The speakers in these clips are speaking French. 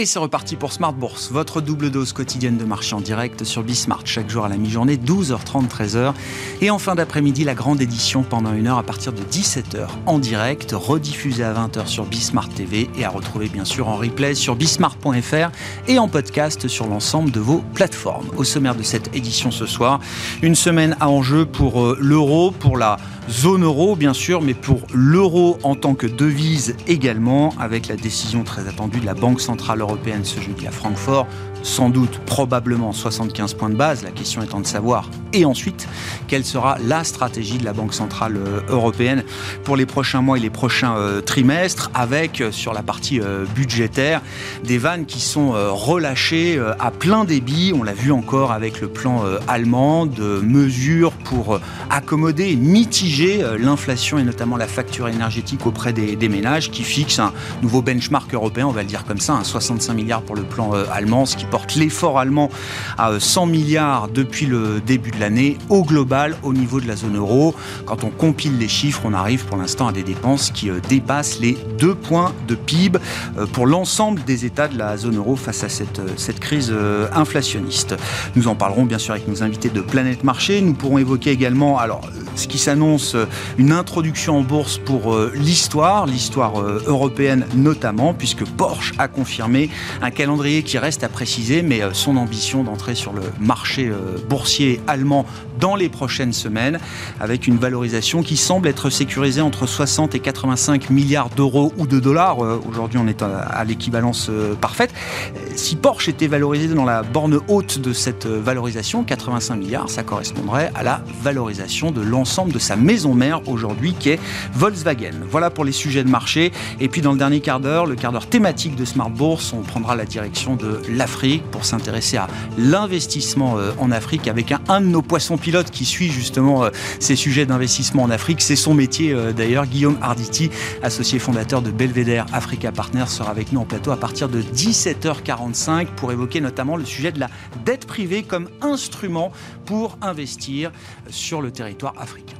Et c'est reparti pour Smart Bourse, votre double dose quotidienne de marché en direct sur Bismart, chaque jour à la mi-journée, 12h30, 13h. Et en fin d'après-midi, la grande édition pendant une heure à partir de 17h en direct, rediffusée à 20h sur Bismart TV et à retrouver bien sûr en replay sur bismart.fr et en podcast sur l'ensemble de vos plateformes. Au sommaire de cette édition ce soir, une semaine à enjeu pour euh, l'euro, pour la zone euro bien sûr, mais pour l'euro en tant que devise également, avec la décision très attendue de la Banque Centrale Européenne ce jeudi à Francfort sans doute, probablement 75 points de base, la question étant de savoir, et ensuite, quelle sera la stratégie de la Banque Centrale euh, Européenne pour les prochains mois et les prochains euh, trimestres, avec, euh, sur la partie budgétaire, des vannes qui sont relâchées à plein débit, on l'a vu encore avec le plan allemand, de mesures pour accommoder et mitiger l'inflation et notamment la facture énergétique auprès des, ménages, qui fixe un nouveau benchmark européen, on va le dire comme ça, un 65 milliards pour le plan allemand, ce qui porte l'effort allemand à 100 milliards depuis le début de l'année. Au global, au niveau de la zone euro, quand on compile les chiffres, on arrive pour l'instant à des dépenses qui euh, dépassent les 2 points de PIB euh, pour l'ensemble des États de la zone euro face à cette, euh, cette crise inflationniste. Nous en parlerons bien sûr avec nos invités de Planète Marché. Nous pourrons évoquer également alors, ce qui s'annonce une introduction en bourse pour l'histoire, l'histoire européenne notamment, puisque Porsche a confirmé un calendrier qui reste à préciser mais euh, son ambition d'entrer sur le marché euh, boursier allemand dans les prochaines semaines, avec une valorisation qui semble être sécurisée entre 60 et 85 milliards d'euros ou de dollars. Euh, aujourd'hui, on est à l'équivalence parfaite. Si Porsche était valorisé dans la borne haute de cette valorisation, 85 milliards, ça correspondrait à la valorisation de l'ensemble de sa maison mère aujourd'hui, qui est Volkswagen. Voilà pour les sujets de marché. Et puis dans le dernier quart d'heure, le quart d'heure thématique de Smart Bourse, on prendra la direction de l'Afrique pour s'intéresser à l'investissement euh, en Afrique avec un, de nos poissons pilotes qui suit justement euh, ces sujets d'investissement en Afrique. C'est son métier euh, d'ailleurs. Guillaume Arditi, associé fondateur de Belvedere Africa Partners, sera avec nous en plateau à partir de 17h45 pour évoquer notamment le sujet de la dette privée comme instrument pour investir sur le territoire africain.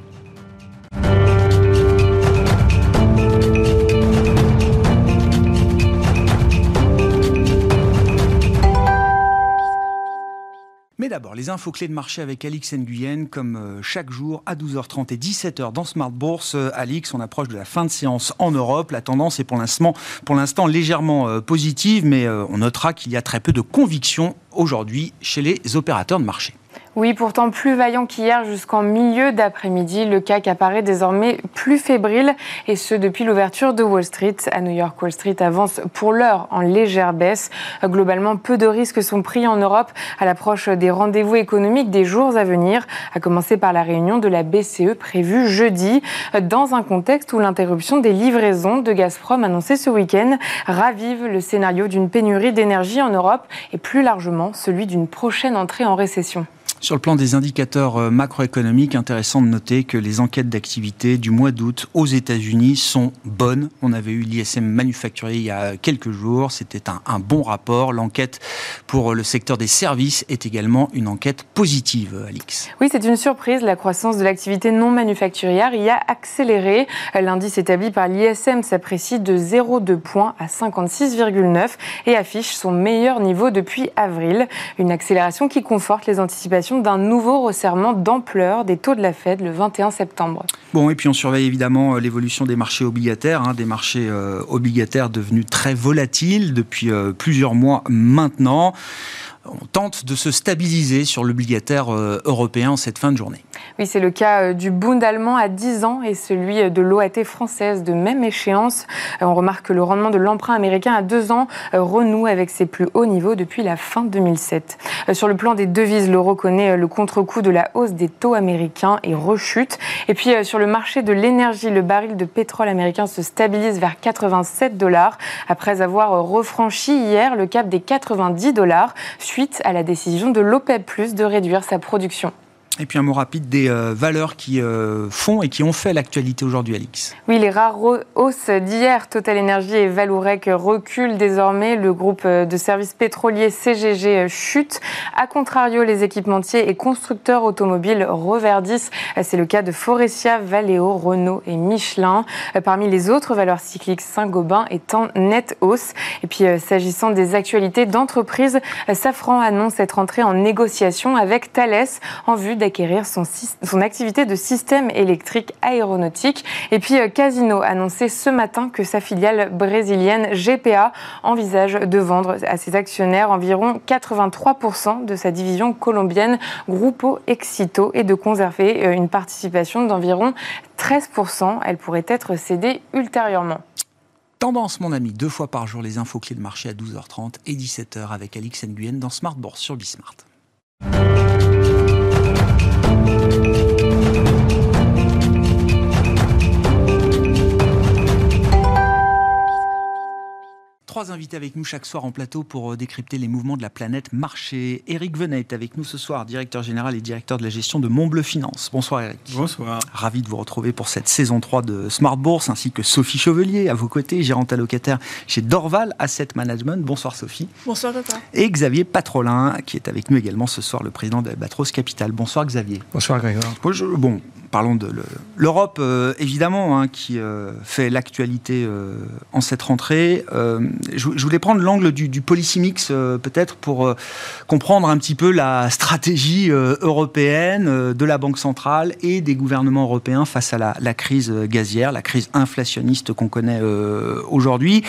Mais d'abord, les infos clés de marché avec Alix Nguyen, comme euh, chaque jour à 12h30 et 17h dans Smart Bourse. Euh, Alix, on approche de la fin de séance en Europe. La tendance est pour l'instant, pour l'instant légèrement euh, positive, mais on notera qu'il y a très peu de conviction aujourd'hui chez les opérateurs de marché. Oui, pourtant plus vaillant qu'hier jusqu'en milieu d'après-midi, le CAC apparaît désormais plus fébrile et ce depuis l'ouverture de Wall Street. À New York, Wall Street avance pour l'heure en légère baisse. Globalement, peu de risques sont pris en Europe à l'approche des rendez-vous économiques des jours à venir, à commencer par la réunion de la BCE prévue jeudi, dans un contexte où l'interruption des livraisons de Gazprom annoncée ce week-end ravive le scénario d'une pénurie d'énergie en Europe et plus largement celui d'une prochaine entrée en récession. Sur le plan des indicateurs euh, macroéconomiques, intéressant de noter que les enquêtes d'activité du mois d'août aux États-Unis sont bonnes. On avait eu l'ISM manufacturier il y a quelques jours. C'était un, bon rapport. L'enquête pour le secteur des services est également une enquête positive, Alix. Oui, c'est une surprise. La croissance de l'activité non manufacturière y a accéléré. L'indice établi par l'ISM s'apprécie de 0,2 points à 56,9 et affiche son meilleur niveau depuis avril. Une accélération qui conforte les anticipations d'un nouveau resserrement d'ampleur des taux de la Fed le 21 septembre. Bon, et puis on surveille évidemment euh, l'évolution des marchés obligataires, hein, des marchés euh, obligataires devenus très volatiles depuis euh, plusieurs mois maintenant on tente de se stabiliser sur l'obligataire euh, européen en cette fin de journée. Oui, c'est le cas euh, du Bund allemand à 10 ans et celui euh, de l'OAT française de même échéance. On remarque que le rendement de l'emprunt américain à 2 ans renoue avec ses plus hauts niveaux depuis la fin 2007. Sur le plan des devises, l'euro connaît le contre-coup de la hausse des taux américains et rechute. Et puis sur le marché de l'énergie, le baril de pétrole américain se stabilise vers 87 dollars après avoir refranchi hier le cap des 90 dollars suite à la décision de l'OPEP, de réduire sa production. Et puis un mot rapide des euh, valeurs qui euh, font et qui ont fait l'actualité aujourd'hui, Alix. Oui, les rares hausses d'hier, Total Energy et Valourec reculent désormais. Le groupe euh, de services pétroliers CGG chute. A contrario, les équipementiers et constructeurs automobiles reverdissent. C'est le cas de Forestia, Valeo, Renault et Michelin. Parmi les autres valeurs cycliques, Saint-Gobain est en nette hausse. Et puis, s'agissant des actualités d'entreprise, Safran annonce être entré en négociation avec Thales en vue d'acquérir son, activité de système électrique aéronautique. Et puis euh, Casino a annoncé ce matin que sa filiale brésilienne GPA envisage de vendre à ses actionnaires environ 83% de sa division colombienne Grupo Exito et de conserver euh, une participation d'environ 13%. Elle pourrait être cédée ultérieurement. Tendance, mon ami, deux fois par jour, les infos clés de marché à 12h30 et 17h avec Alix Nguyen dans Smart Bourse sur Bismart. Thank you. Trois invités avec nous chaque soir en plateau pour euh, décrypter les mouvements de la planète marché. Eric Venet est avec nous ce soir, directeur général et directeur de la gestion de Montbleu Finance. Bonsoir Eric. Bonsoir. Ravi de vous retrouver pour cette saison 3 de Smart Bourse, ainsi que Sophie Chevelier à vos côtés, gérante allocataire chez Dorval Asset Management. Bonsoir Sophie. Bonsoir papa. Et Xavier Patrolin, qui est avec nous également ce soir, le président d'Albatros Capital. Bonsoir Xavier. Bonsoir Grégoire. Bon, parlons de l'Europe, euh, évidemment, hein, qui euh, fait l'actualité en cette rentrée je, voulais prendre l'angle du, du policy mix euh, peut-être pour euh, comprendre un petit peu la stratégie euh, européenne de la Banque centrale et des gouvernements européens face à la, crise gazière, la crise inflationniste qu'on connaît aujourd'hui.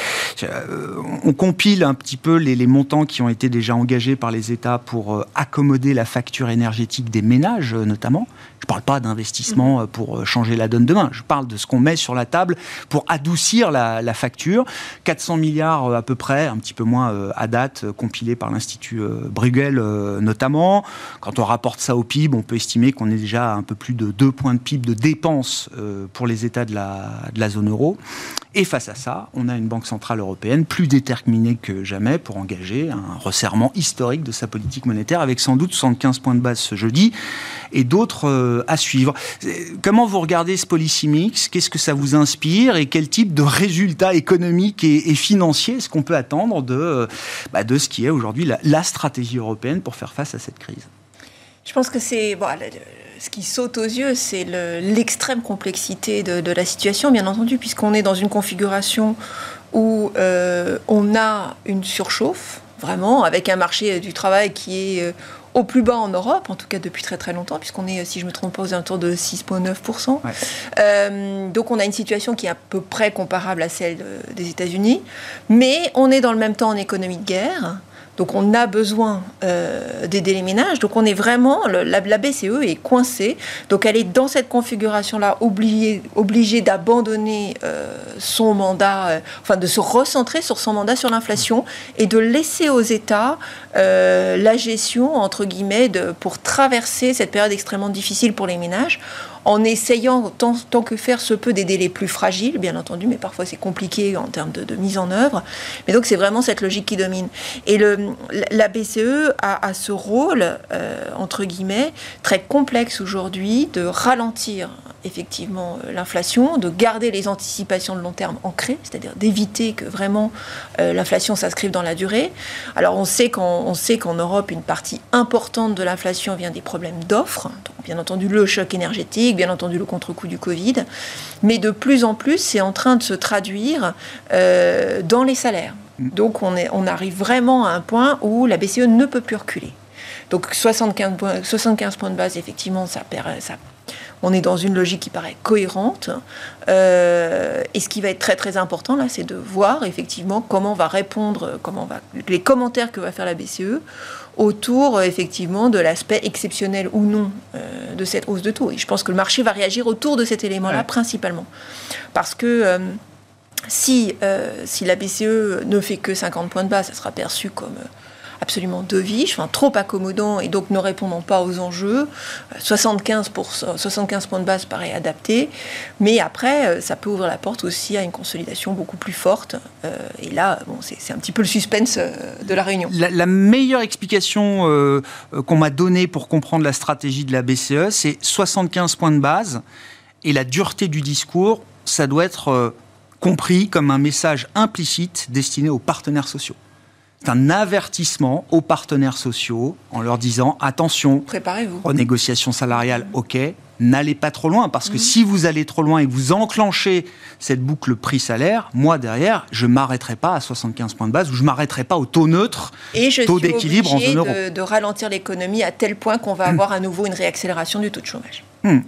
on compile un petit peu les, montants qui ont été déjà engagés par les États pour accommoder la facture énergétique des ménages notamment. Je ne parle pas d'investissement pour changer la donne demain. Je parle de ce qu'on met sur la table pour adoucir la, facture. 400 milliards à peu près, un petit peu moins euh, à date, euh, compilé par l'Institut euh, Bruegel notamment. Quand on rapporte ça au PIB, on peut estimer qu'on est déjà à un peu plus de 2 points de PIB de dépenses pour les États de la, de la zone euro. Et face à ça, on a une Banque Centrale Européenne plus déterminée que jamais pour engager un resserrement historique de sa politique monétaire, avec sans doute 75 points de base ce jeudi, et d'autres à suivre. Comment vous regardez ce policy mix Qu'est-ce que ça vous inspire? Et quel type de résultats économiques et, financiers est-ce qu'on peut attendre de, bah, de ce qui est aujourd'hui la, stratégie européenne pour faire face à cette crise? Je pense que c'est... Ce qui saute aux yeux, c'est l'extrême complexité de, la situation, bien entendu, puisqu'on est dans une configuration où euh, on a une surchauffe, vraiment, avec un marché du travail qui est... Euh, au plus bas en Europe, en tout cas depuis très très longtemps, puisqu'on est, si je ne me trompe pas, aux alentours de 6,9%. Euh, donc on a une situation qui est à peu près comparable à celle des États-Unis, mais on est dans le même temps en économie de guerre. Donc on a besoin euh, d'aider les ménages. Donc on est vraiment, la, BCE est coincée. Donc elle est dans cette configuration-là obligée, obligée d'abandonner euh, son mandat, euh, enfin de se recentrer sur son mandat sur l'inflation et de laisser aux États la gestion, entre guillemets, de, pour traverser cette période extrêmement difficile pour les ménages en essayant tant, que faire se peut d'aider les plus fragiles, bien entendu, mais parfois c'est compliqué en termes de, mise en œuvre. Mais donc c'est vraiment cette logique qui domine. Et le, la BCE a, ce rôle, euh, entre guillemets, très complexe aujourd'hui de ralentir effectivement euh, l'inflation, de garder les anticipations de long terme ancrées, c'est-à-dire d'éviter que vraiment euh, l'inflation s'inscrive dans la durée. Alors on sait qu'en Europe, une partie importante de l'inflation vient des problèmes d'offres, bien entendu le choc énergétique, bien entendu le contre-coup du Covid, mais de plus en plus c'est en train de se traduire euh, dans les salaires. Donc on, est, on arrive vraiment à un point où la BCE ne peut plus reculer. Donc 75 points, 75 points de base, effectivement, ça, ça on est dans une logique qui paraît cohérente. Euh, et ce qui va être très très important là, c'est de voir effectivement comment va répondre, comment va les commentaires que va faire la BCE autour effectivement de l'aspect exceptionnel ou non euh, de cette hausse de taux. Et je pense que le marché va réagir autour de cet élément-là principalement, parce que euh, si, si la BCE ne fait que 50 points de base, ça sera perçu comme absolument dovish, enfin, trop accommodant et donc ne répondant pas aux enjeux. 75, pour, 75 points de base paraît adapté, mais après, ça peut ouvrir la porte aussi à une consolidation beaucoup plus forte. et là, bon, c'est un petit peu le suspense de la réunion. La, meilleure explication qu'on m'a donnée pour comprendre la stratégie de la BCE, c'est 75 points de base et la dureté du discours, ça doit être compris comme un message implicite destiné aux partenaires sociaux. C'est un avertissement aux partenaires sociaux en leur disant attention, préparez-vous. Renégociation salariale, ok, n'allez pas trop loin parce que mhm. si vous allez trop loin et que vous enclenchez cette boucle prix-salaire, moi derrière, je m'arrêterai pas à 75 points de base ou je m'arrêterai pas au taux neutre, et je taux d'équilibre en zone euro. De, de ralentir l'économie à tel point qu'on va hmm. avoir à nouveau une réaccélération du taux de chômage. Hmm.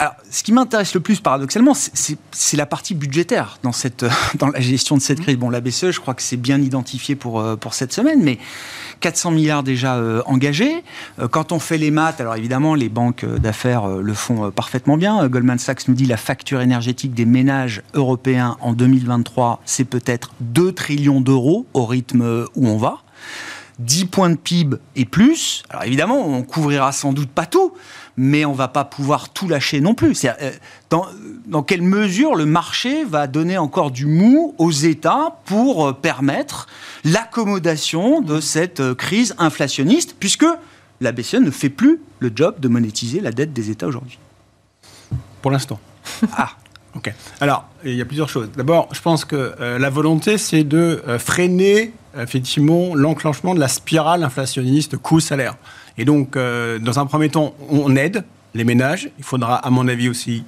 Alors, ce qui m'intéresse le plus, paradoxalement, c'est la partie budgétaire dans, cette, dans la gestion de cette crise. Bon, la BCE, je crois que c'est bien identifié pour, euh, pour cette semaine, mais 400 milliards déjà euh, engagés. Euh, quand on fait les maths, alors évidemment, les banques d'affaires le font parfaitement bien. Goldman Sachs nous dit la facture énergétique des ménages européens en 2023, c'est peut-être 2 trillions d'euros au rythme où on va. 10 points de PIB et plus. Alors évidemment, on couvrira sans doute pas tout, mais on va pas pouvoir tout lâcher non plus. Euh, dans, dans, quelle mesure le marché va donner encore du mou aux États pour euh, permettre l'accommodation de cette euh, crise inflationniste, puisque la BCE ne fait plus le job de monétiser la dette des États aujourd'hui? Pour l'instant. ah Ok. Alors, il y a plusieurs choses. D'abord, je pense que la volonté, c'est de freiner effectivement l'enclenchement de la spirale inflationniste coût-salaire. Et donc, euh, dans un premier temps, on aide les ménages. Il faudra, à mon avis, aussi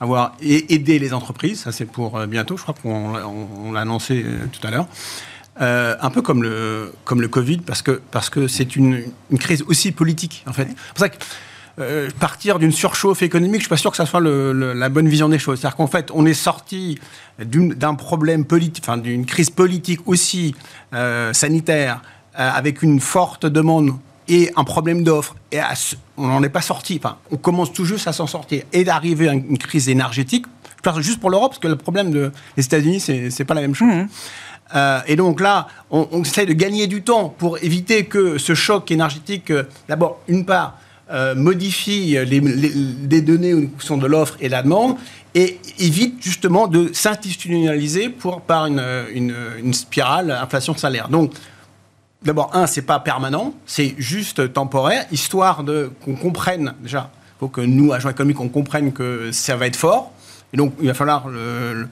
avoir et aider les entreprises. Ça, c'est pour euh, bientôt. Je crois qu'on l'a annoncé euh, tout à l'heure. un peu comme le, comme le Covid, parce que c'est parce que une, une crise aussi politique, en fait. C'est pour ça que partir d'une surchauffe économique, je suis pas sûr que ça soit la bonne vision des choses. C'est-à-dire qu'en fait, on est sorti d'un problème politique, enfin d'une crise politique aussi sanitaire, avec une forte demande et un problème d'offre, et on n'en est pas sorti, enfin, on commence tout juste à s'en sortir, et d'arriver à une crise énergétique, je parle juste pour l'Europe, parce que le problème des États-Unis, c'est pas la même chose. Mmh. Euh, et donc là, on, on, essaie de gagner du temps pour éviter que ce choc énergétique, euh, d'abord, une part, euh, modifie les, les, données qui sont de l'offre et de la demande, et évite justement de s'institutionnaliser pour, par une, une, une spirale inflation-salaire. Donc, d'abord, un, c'est pas permanent, c'est juste temporaire, histoire de qu'on comprenne déjà. Il faut que nous, agents économiques, on comprenne que ça va être fort. Et donc, il va falloir le,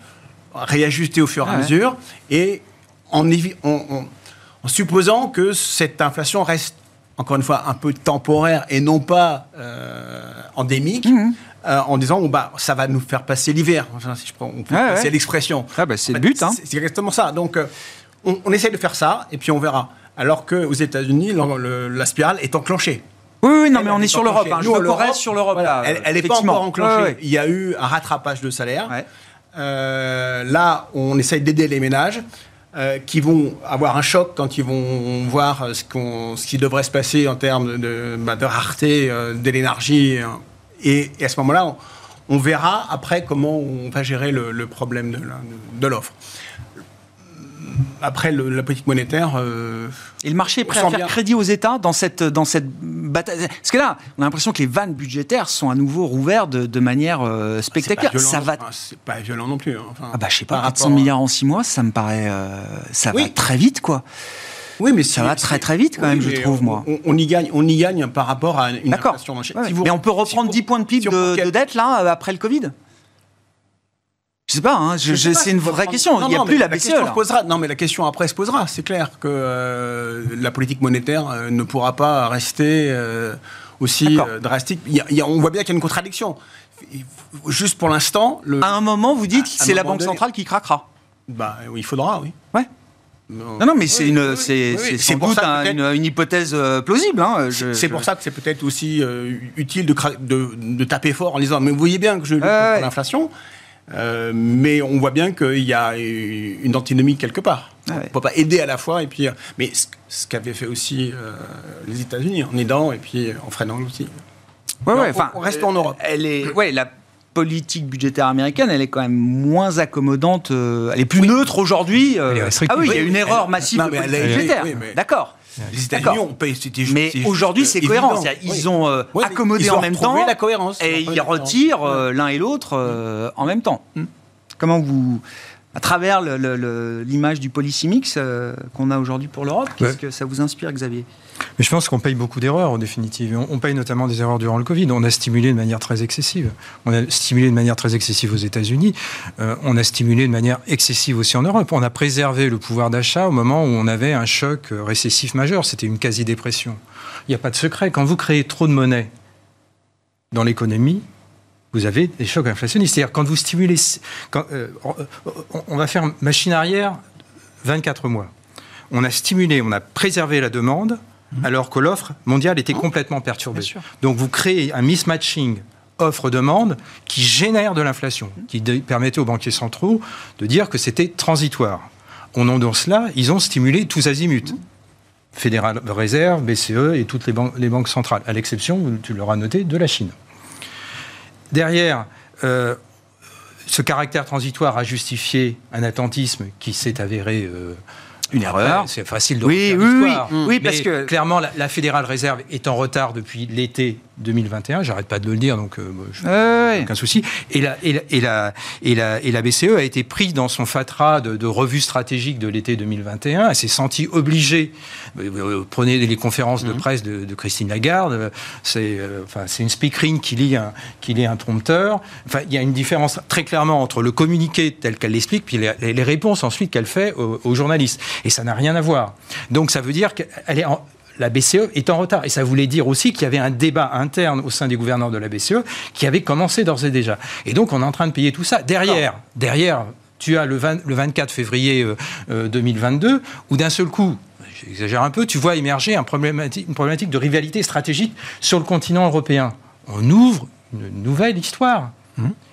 réajuster au fur et à ah mesure. Et en, en, supposant que cette inflation reste, encore une fois, un peu temporaire et non pas euh, endémique. Mmh. Euh, en disant bah, ça va nous faire passer l'hiver. Enfin, si je prends, on peut passer l'expression. Ah bah, c'est le but. Hein. C'est exactement ça. Donc, euh, on, on, essaie de faire ça et puis on verra alors qu'aux États-Unis, la spirale est enclenchée. Oui, oui, non, mais on est sur l'Europe. Hein. Je sur l'Europe. elle n'est pas encore enclenchée. Il y a eu un rattrapage de salaire. Euh, là, on essaye d'aider les ménages. Euh, qui vont avoir un choc quand ils vont voir ce, ce qui devrait se passer en termes de, bah, de rareté euh, de l'énergie. Et, à ce moment-là, on, verra après comment on va gérer le, problème de l'offre après la politique monétaire. Euh, et le marché est prêt à faire crédit aux États dans cette, dans cette bataille Parce que là, on a l'impression que les vannes budgétaires sont à nouveau rouvertes de, manière euh, spectaculaire. Ça va. C'est pas violent non plus. Hein. ah bah je sais pas, 400 milliards en 6 mois, ça me paraît, euh, ça va très vite quoi. Oui, mais ça va très très vite quand même, je trouve, moi. On, y gagne, on y gagne par rapport à une inflation. mais on peut reprendre 10 points de PIB de, de, dette là après le Covid? Je sais pas, hein, c'est une vraie question. Il n'y a plus la, BCE. posera, non, mais la question après se posera. C'est clair que euh, la politique monétaire euh, ne pourra pas rester euh, aussi drastique. on voit bien qu'il y a une contradiction. Juste pour l'instant. À un moment, vous dites que c'est la Banque centrale qui craquera. Bah, il faudra, oui. Ouais. Non, non, mais c'est une, c'est, c'est pour ça une, hypothèse plausible. Hein, c'est pour ça que c'est peut-être aussi utile de, de, de, taper fort en disant, mais vous voyez bien que je lutte contre l'inflation. Euh, mais on voit bien qu'il y a une antinomie quelque part. Ah on ne peut pas aider à la fois et puis. Mais ce, qu'avaient fait aussi euh, les États-Unis en aidant et puis en freinant aussi. Ouais, ouais, enfin, on reste en Europe. Elle est, ouais, la, politique budgétaire américaine, elle est quand même moins accommodante, euh, elle est plus neutre aujourd'hui. euh. Ah oui, il y a Oui, une elle- erreur massive non, de mais elle politique est- budgétaire. oui, D'accord. Les. États-Unis ont payé, c'était Mais aujourd'hui, c'est cohérent. Oui. Ils ont euh, accommodé ils ont en même temps la cohérence. Et ils retirent euh, l'un et l'autre euh, en même temps. Comment vous, à travers l'image du policy mix euh, qu'on a aujourd'hui pour l'Europe, qu'est-ce Ouais. que ça vous inspire, Xavier? Mais je pense qu'on paye beaucoup d'erreurs, en définitive. On, paye notamment des erreurs durant le Covid. On a stimulé de manière très excessive. On a stimulé de manière très excessive aux États-Unis. Euh, on a stimulé de manière excessive aussi en Europe. On a préservé le pouvoir d'achat au moment où on avait un choc récessif majeur. C'était une quasi-dépression. Il n'y a pas de secret. Quand vous créez trop de monnaie dans l'économie, vous avez des chocs inflationnistes. C'est-à-dire quand vous stimulez... Quand, euh, on va faire machine arrière 24 mois. On a stimulé, on a préservé la demande, alors que l'offre mondiale était complètement perturbée. Donc vous créez un mismatching offre-demande qui génère de l'inflation, qui de- permettait aux banquiers centraux de dire que c'était transitoire. Nom de cela, ils ont stimulé tous azimuts. Fédéral Réserve, BCE et toutes les, ban- les banques centrales, à l'exception, tu l'auras noté, de la Chine. Derrière, euh, ce caractère transitoire a justifié un attentisme qui s'est avéré euh, Une erreur. c'est facile de Oui, oui, oui. Oui, parce Mais que- clairement, la, la Fédérale Réserve est en retard depuis l'été 2021. J'arrête pas de le dire, donc euh, je- Ouais, ouais. aucun souci. Et la, et, la, et, la, et, la, et la BCE a été prise dans son fatras de, de revue stratégique de l'été 2021. Elle s'est sentie obligée. euh, euh, Prenez les conférences de presse de, de Christine Lagarde. C'est euh, enfin, une speakerine qui lit un, qui lit un prompteur. Enfin, il y a une différence très clairement entre le communiqué tel qu'elle l'explique, puis les, les réponses ensuite qu'elle fait aux, aux journalistes. Et ça n'a rien à voir. Donc ça veut dire qu'elle est en, la BCE est en retard. Et ça voulait dire aussi qu'il y avait un débat interne au sein des gouverneurs de la BCE qui avait commencé d'ores et déjà. Et donc, on est en train de payer tout ça. Derrière, derrière tu as le, 20 le 24 février euh, euh, 2022, où d'un seul coup, j'exagère un peu, tu vois émerger un problématique, une problématique de rivalité stratégique sur le continent européen. On ouvre une nouvelle histoire.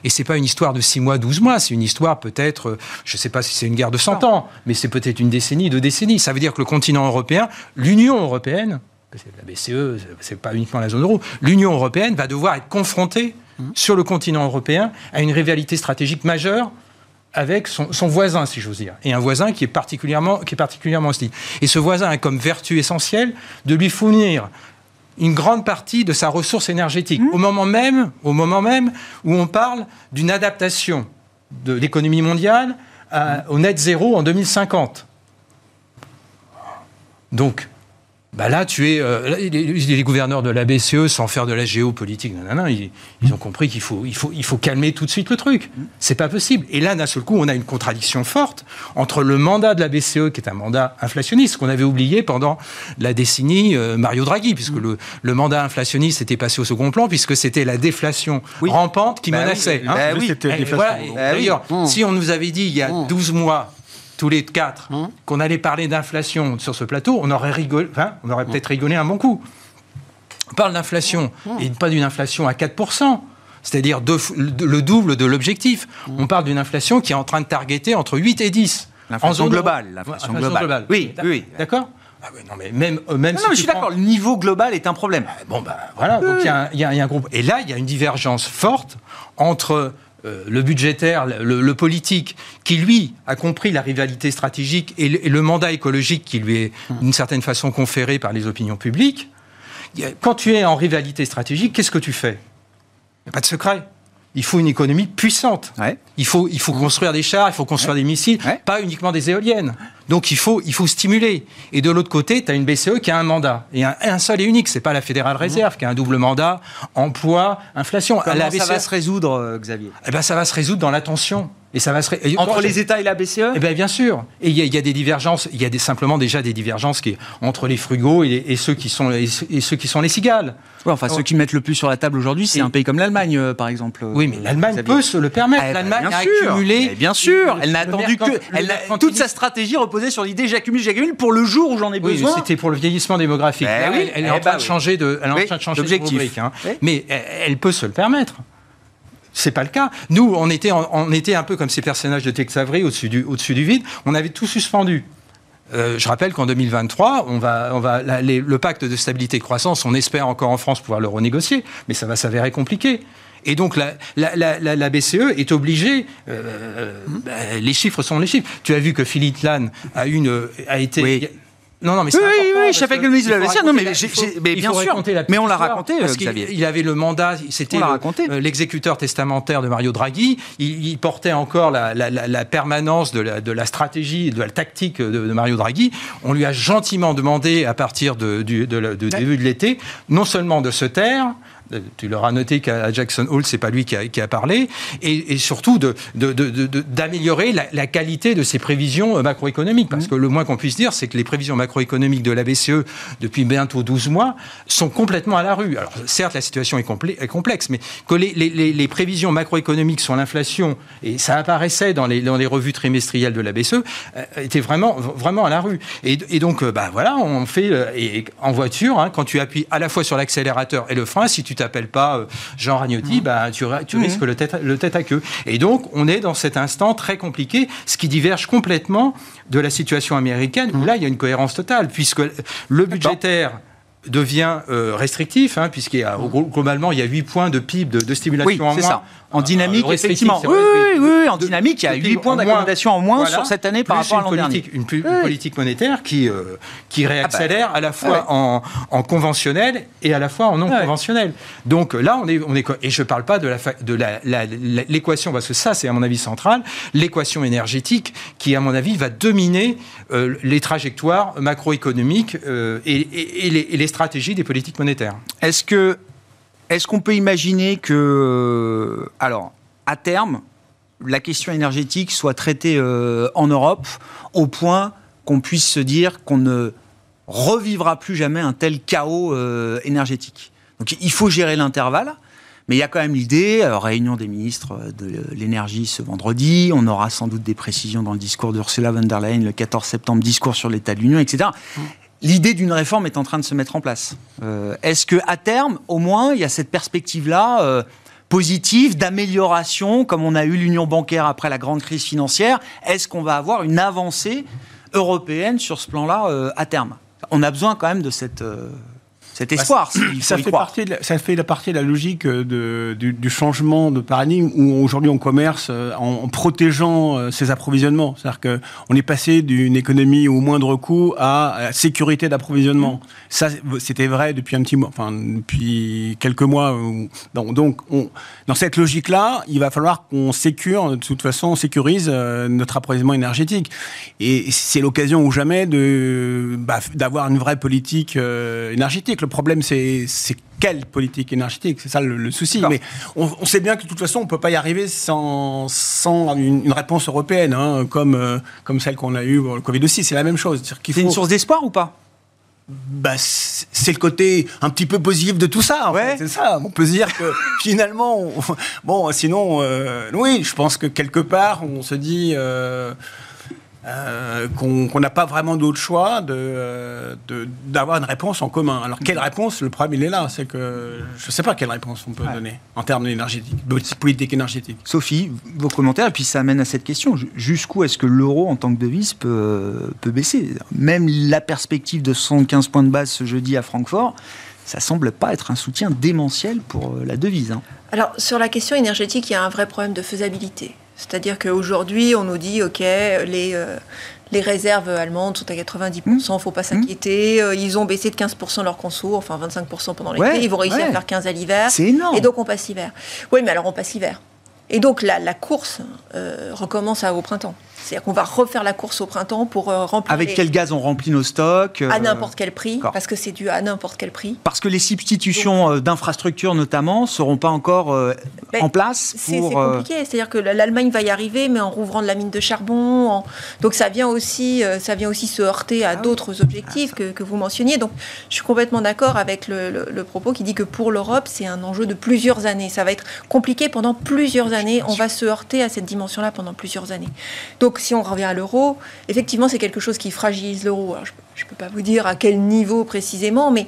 Et c'est pas une histoire de 6 mois, 12 mois, c'est une histoire peut-être, euh, je ne sais pas si c'est une guerre de 100 ans, mais c'est peut-être une décennie, deux décennies. Ça veut dire que le continent européen, l'Union européenne, la BCE, c'est pas uniquement la zone euro, l'Union européenne va devoir être confrontée sur le continent européen à une rivalité stratégique majeure avec son, son voisin, si j'ose dire, et un voisin qui est particulièrement, qui est particulièrement hostile. Et ce voisin a comme vertu essentielle de lui fournir une grande partie de sa ressource énergétique, au, moment même, au moment même où on parle d'une adaptation de l'économie mondiale à- au net zéro en 2050. Donc, bah là, tu es. euh, là, les, les gouverneurs de la BCE, sans faire de la géopolitique, nanana, ils, ils ont compris qu'il faut, il faut, il faut calmer tout de suite le truc. C'est pas possible. Et là, d'un seul coup, on a une contradiction forte entre le mandat de la BCE, qui est un mandat inflationniste, qu'on avait oublié pendant la décennie euh, Mario Draghi, puisque le, le mandat inflationniste était passé au second plan, puisque c'était la déflation Oui. rampante qui Bah oui. menaçait. hein. Bah oui. Voilà, Bah. D'ailleurs, Mmh. si on nous avait dit il y a 12 mois, tous les quatre, Mmh. qu'on allait parler d'inflation sur ce plateau, on aurait rigolé, enfin, on aurait peut-être rigolé un bon coup. On parle d'inflation, Mmh. et pas d'une inflation à 4%. C'est-à-dire le le double de l'objectif. Mmh. On parle d'une inflation qui est en train de targeter entre 8 et 10. L'inflation En zone globale, Inflation globale. Oui, oui. D'accord ah ouais, non, mais même, euh, même Non, si non, mais je suis prends- d'accord, le niveau global est un problème. Bon, ben voilà, donc y y, il y a un groupe. Et là, il y a une divergence forte entre euh, le budgétaire, le, le politique, qui lui a compris la rivalité stratégique et le, et le mandat écologique qui lui est d'une certaine façon conféré par les opinions publiques. Quand tu es en rivalité stratégique, qu'est-ce que tu fais? Il n'y a pas de secret. Il faut une économie puissante. Ouais. Il faut, il faut construire des chars, il faut construire des missiles, Ouais. pas uniquement des éoliennes. Donc il faut, il faut stimuler. Et de l'autre côté, tu as une BCE qui a un mandat. Et un, un seul et unique, c'est pas la Fédérale Réserve qui a un double mandat, emploi, inflation. Comment la ça BCE, va se résoudre, euh, Xavier? Eh ben, ça va se résoudre dans l'attention. Et ça va se et Entre les États et la E? BCE eh bien, bien sûr. Et il y, a- il y a des divergences. Il y a des, simplement déjà des divergences qui, entre les frugaux et, et ceux qui sont, et ceux- qui sont les cigales. Ouais, Enfin, ceux qui mettent le plus sur la table aujourd'hui, c'est un pays comme l'Allemagne, euh, par exemple. Oui, mais l'Allemagne Xavier. peut se le permettre. Eh ben, L'Allemagne a accumulé. Eh bien sûr, elle n'a attendu que. le Elle a- toute sa stratégie reposait sur l'idée j'accumule, j'accumule pour le jour où j'en ai Oui, besoin. c'était pour le vieillissement démographique. Là, oui, elle, elle est eh en train de oui. changer de, elle est en train de changer de rubrique, hein. Mais elle, elle peut se le permettre. C'est pas le cas. Nous, on était, en- on était un peu comme ces personnages de Tex Avery au-dessus du, vide. On avait tout suspendu. Euh, je rappelle qu'en 2023, on va, on va, la- les- le pacte de stabilité et de croissance, on espère encore en France pouvoir le renégocier, mais ça va s'avérer compliqué. Et donc la, la, BCE est obligée, euh, bah, les chiffres sont les chiffres. Tu as vu que Philippe Lan a, une, a été... Non, non, mais oui, oui, oui, je savais que le ministre de la Non, mais, mais bien sûr. Mais on l'a raconté, parce euh, Xavier. Il avait le mandat, c'était euh, l'exécuteur testamentaire de Mario Draghi. Il, portait encore la, la, la, permanence de la, de la stratégie, de la tactique de, de, Mario Draghi. On lui a gentiment demandé, à partir de, du de, début de l'été, non seulement de se taire, tu leur as noté qu'à Jackson Hole, c'est pas lui qui a, qui a parlé, et, et surtout d'améliorer de, de, la, la, qualité de ses prévisions euh, macroéconomiques. Parce mmh. que le moins qu'on puisse dire, c'est que les prévisions macroéconomiques de la BCE depuis bientôt 12 mois sont complètement à la rue. Alors certes, la situation est, est complexe, mais que les, les, les, prévisions macroéconomiques sur l'inflation, et ça apparaissait dans les, dans les revues trimestrielles de la BCE, euh, étaient vraiment, vraiment à la rue. Et, et donc, euh, bah, voilà, on fait, et en voiture, hein, quand tu appuies à la fois sur l'accélérateur et le frein, si tu t'appelles pas euh, Jean Ragnotti, mmh. bah, tu, tu mmh. risques le tête, le tête à queue. Et donc, on est dans cet instant très compliqué, ce qui diverge complètement de la situation américaine, où mmh. là, il y a une cohérence totale, puisque le budgétaire devient euh, restrictif, hein, puisqu'il y a globalement il y a 8 points de PIB de, stimulation en moins. Ça. En dynamique, effectivement. Oui, oui, oui, en dynamique, il y a 8 points d'accomodation en moins sur cette année par rapport à l'an dernier. Une, politique monétaire qui, euh, qui réaccélère ah bah, à la fois en, en, conventionnel et à la fois en non conventionnel. Donc là, on est, on est et je ne parle pas de l'équation, parce que ça, c'est à mon avis central, l'équation énergétique qui, à mon avis, va dominer euh, les trajectoires macroéconomiques et, les, et les stratégie des politiques monétaires. Est-ce que est-ce qu'on peut imaginer que, euh, alors, à terme, la question énergétique soit traitée euh, en Europe au point qu'on puisse se dire qu'on ne revivra plus jamais un tel chaos euh, énergétique? Donc il faut gérer l'intervalle. Mais il y a quand même l'idée, réunion des ministres de l'énergie ce vendredi, on aura sans doute des précisions dans le discours d'Ursula von der Leyen le 14 septembre, discours sur l'état de l'Union, etc l'idée d'une réforme est en train de se mettre en place. Euh, est-ce que à terme, au moins, il y a cette perspective-là euh, positive d'amélioration, comme on a eu l'union bancaire après la grande crise financière Est-ce qu'on va avoir une avancée européenne sur ce plan-là euh, à terme? On a besoin quand même de cette cet bah, espoir. ça, fait partie de la, ça fait la partie de la logique euh, de, du, changement de paradigme où aujourd'hui on commerce euh, en, protégeant euh, ses approvisionnements. C'est-à-dire qu'on est passé d'une économie au moindre coût à, la sécurité d'approvisionnement. Ça, c'était vrai depuis un petit mois, enfin depuis quelques mois. Donc, donc on, dans cette logique-là, il va falloir qu'on sécure, de toute façon, on sécurise notre approvisionnement énergétique. Et c'est l'occasion ou jamais de bah, d'avoir une vraie politique énergétique le problème, c'est quelle politique énergétique C'est ça le, souci. Mais on, sait bien que de toute façon, on ne peut pas y arriver sans, sans une, réponse européenne, hein, comme, euh, comme celle qu'on a eue pour le Covid aussi. C'est la même chose. C'est une source d'espoir ou pas? Bah, c'est le côté un petit peu positif de tout ça. C'est ça. On peut se dire que finalement, bon, sinon, euh, oui, je pense que quelque part, on se dit. Euh, euh, qu'on n'a pas vraiment d'autre choix d'avoir de, d'avoir une réponse en commun. Alors, quelle réponse? Le problème, il est là. C'est que je ne sais pas quelle réponse on peut donner en termes énergétiques, de politique énergétique. Sophie, vos commentaires, et puis ça amène à cette question. Jusqu'où est-ce que l'euro, en tant que devise, peut, peut baisser? Même la perspective de 75 points de base ce jeudi à Francfort, ça semble pas être un soutien démentiel pour euh, la devise. Hein. Alors, sur la question énergétique, il y a un vrai problème de faisabilité. C'est-à-dire qu'aujourd'hui, on nous dit, OK, les, euh, les réserves allemandes sont à 90%, il ne faut pas mmh. s'inquiéter. Euh, ils ont baissé de 15% leur conso, enfin 25% pendant l'été. ils vont réussir à faire 15 à l'hiver. C'est énorme. Et donc, on passe l'hiver. Oui, mais alors, on passe l'hiver. Et donc, la, la course euh, recommence à, au printemps. C'est-à-dire qu'on va refaire la course au printemps pour euh, remplir. Avec quel gaz on remplit nos stocks À n'importe quel prix, parce que c'est dû à n'importe quel prix. Parce que les substitutions d'infrastructures, notamment, seront pas encore ben, en place C'est compliqué. C'est-à-dire que l'Allemagne va y arriver, mais en rouvrant de la mine de charbon. Donc ça vient aussi, ça vient aussi se heurter à ah d'autres objectifs ah, que, vous mentionniez. Donc je suis complètement d'accord avec le, propos qui dit que pour l'Europe, c'est un enjeu de plusieurs années. Ça va être compliqué pendant plusieurs années. On va se heurter à cette dimension-là pendant plusieurs années. Donc si on revient à l'euro, effectivement c'est quelque chose qui fragilise l'euro. Je ne peux pas vous dire à quel niveau précisément, mais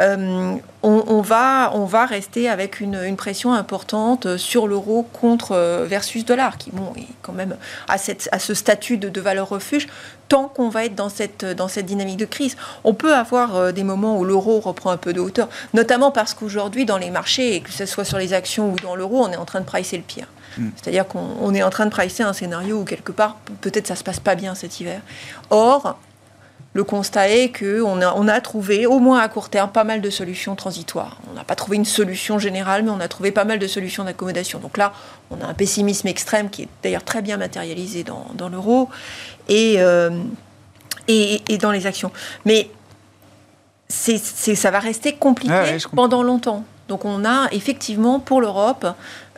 euh, on, va, on va rester avec une, pression importante sur l'euro contre euh, versus dollar, qui bon, est quand même à, cette, à ce statut de, valeur refuge, tant qu'on va être dans cette, dans cette dynamique de crise. On peut avoir euh, des moments où l'euro reprend un peu de hauteur, notamment parce qu'aujourd'hui, dans les marchés, que ce soit sur les actions ou dans l'euro, on est en train de pricer le pire. Hmm. C'est-à-dire qu'on est en train de pricer un scénario où quelque part, peut-être ça se passe pas bien cet hiver. Or, le constat est qu'on a, on a trouvé, au moins à court terme, pas mal de solutions transitoires. On n'a pas trouvé une solution générale, mais on a trouvé pas mal de solutions d'accommodation. Donc là, on a un pessimisme extrême qui est d'ailleurs très bien matérialisé dans, l'euro euh, et, et, dans les actions. Mais c'est, ça va rester compliqué pendant longtemps. Donc on a effectivement pour l'Europe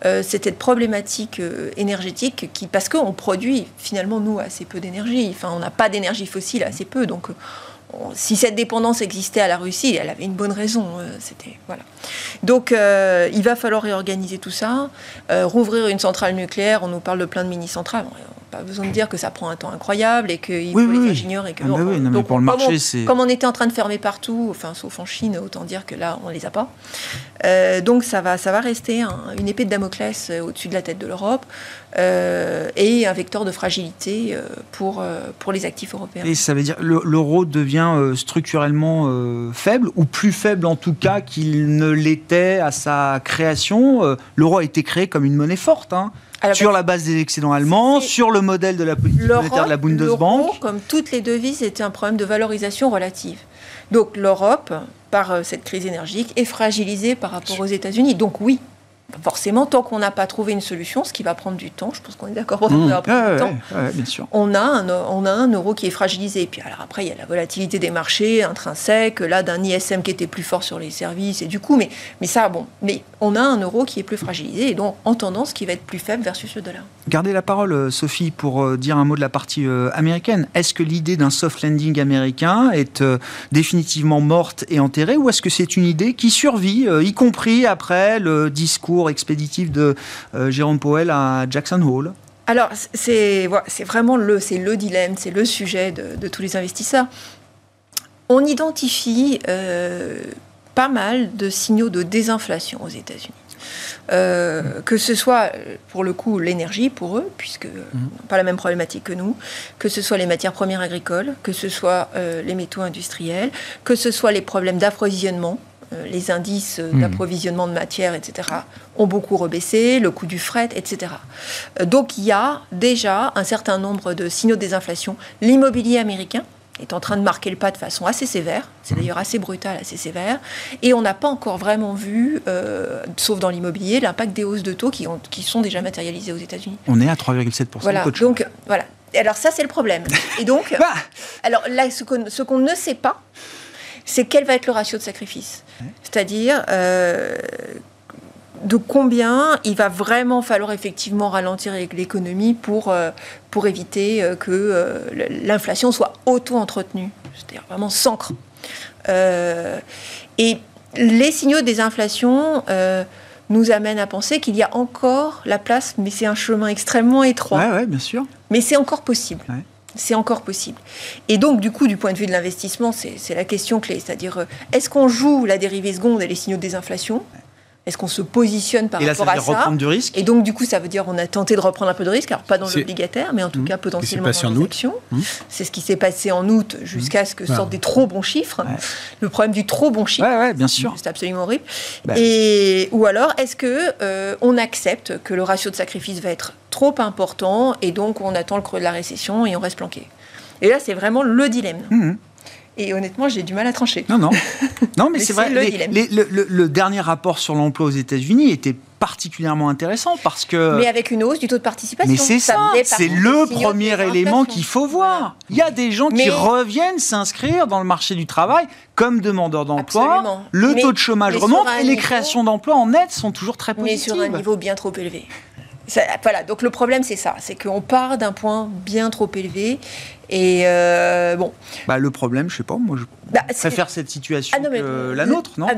euh, cette problématique euh, énergétique qui, parce qu'on produit finalement nous assez peu d'énergie, enfin on n'a pas d'énergie fossile assez peu, donc si cette dépendance existait à la Russie, elle avait une bonne raison. Euh, c'était voilà. Donc il va falloir réorganiser tout ça, rouvrir une centrale nucléaire. On nous parle de plein de mini centrales pas besoin de dire que ça prend un temps incroyable et qu'il faut les ingénieurs et que ah bah pour le marché, c'est comme on était en train de fermer partout, enfin sauf en Chine, autant dire que là on les a pas. Euh, donc ça va, ça va rester une épée de Damoclès euh, au-dessus de la tête de l'Europe euh, et un vecteur de fragilité pour pour les actifs européens. Et ça veut dire l'euro devient structurellement faible ou plus faible en tout cas qu'il ne l'était à sa création. L'euro a été créé comme une monnaie forte. Hein sur la base des excédents allemands, sur le modèle de la politique monétaire de la Bundesbank. comme toutes les devises, était un problème de valorisation relative. Donc l'Europe, par euh, cette crise énergique, est fragilisée par rapport aux États-Unis. Donc oui, forcément, tant qu'on n'a pas trouvé une solution, ce qui va prendre du temps, je pense qu'on est d'accord pour mmh. temps, bien sûr. On, a un, on a un euro qui est fragilisé. Et puis alors après, il y a la volatilité des marchés intrinsèque, là d'un ISM qui était plus fort sur les services, et du coup, mais, mais ça, bon, mais on a un euro qui est plus fragilisé, et donc en tendance qui va être plus faible versus le dollar. Gardez la parole, euh, Sophie, pour euh, dire un mot de la partie euh, américaine. Est-ce que l'idée d'un soft landing américain est définitivement morte et enterrée, ou est-ce que c'est une idée qui survit, y compris après le discours expéditif de euh, Jérôme Powell à Jackson Hole alors, c'est vraiment le, le dilemme, c'est le sujet de, tous les investisseurs. On identifie euh, pas mal de signaux de désinflation aux États-Unis. Euh, que ce soit pour le coup l'énergie pour eux, puisque mmh. pas la même problématique que nous, que ce soit les matières premières agricoles, que ce soit les métaux industriels, que ce soit les problèmes d'approvisionnement, les indices hmm. d'approvisionnement de matière, etc., ont beaucoup rebaissé, le coût du fret, etc. Euh, donc il y a déjà un certain nombre de signaux de désinflation. L'immobilier américain est en train de marquer le pas de façon assez sévère, c'est hmm. d'ailleurs assez brutal, assez sévère, et on n'a pas encore vraiment vu, euh, sauf dans l'immobilier, l'impact des hausses de taux qui, ont, qui sont déjà matérialisées aux États-Unis. On est à 3,7%. Voilà, donc voilà. Alors ça c'est le problème. Et donc, bah alors là, ce qu'on ne sait pas, c'est quel va être le ratio de sacrifice. C'est-à-dire euh, de combien il va vraiment falloir effectivement ralentir l'économie pour, euh, pour éviter euh, que l'inflation soit auto-entretenue, c'est-à-dire vraiment s'ancre. et les signaux des inflations nous amènent à penser qu'il y a encore la place, mais c'est un chemin extrêmement étroit. Oui, bien sûr. Mais c'est encore possible c'est encore possible. Et donc, du coup, du point de vue de l'investissement, c'est la question clé. C'est-à-dire, euh, est-ce qu'on joue la dérivée seconde et les signaux de désinflation? Est-ce qu'on se positionne par rapport à ça du risque Et donc, du coup, ça veut dire qu'on a tenté de reprendre un peu de risque, alors pas dans l'obligataire, mais en tout mmh. cas potentiellement dans les mmh. C'est ce qui s'est passé en août jusqu'à ce que sortent des trop bons chiffres. Le problème du trop bon chiffre, ouais, bien sûr. c'est absolument horrible. Bah. Et, ou alors, est-ce que euh, on accepte que le ratio de sacrifice va être trop important et donc on attend le creux de la récession et on reste planqué? Et là, c'est vraiment le dilemme. Mmh. Et honnêtement, j'ai du mal à trancher. Non, non. Non, mais, c'est vrai. Le, le, dernier rapport sur l'emploi aux États-Unis était particulièrement intéressant parce que. Mais avec une hausse du taux de participation. Mais c'est ça, c'est le premier élément qu'il faut voir. Il y a des gens qui reviennent s'inscrire dans le marché du travail comme demandeurs d'emploi. Le taux de chômage remonte et les créations d'emplois en net sont toujours très positives. Mais sur un niveau bien trop élevé voilà, donc le problème c'est ça, c'est qu'on part d'un point bien trop élevé et euh, bon. Bah, le problème, je sais pas, moi je bah, préfère cette situation ah, que la nôtre, non? ah,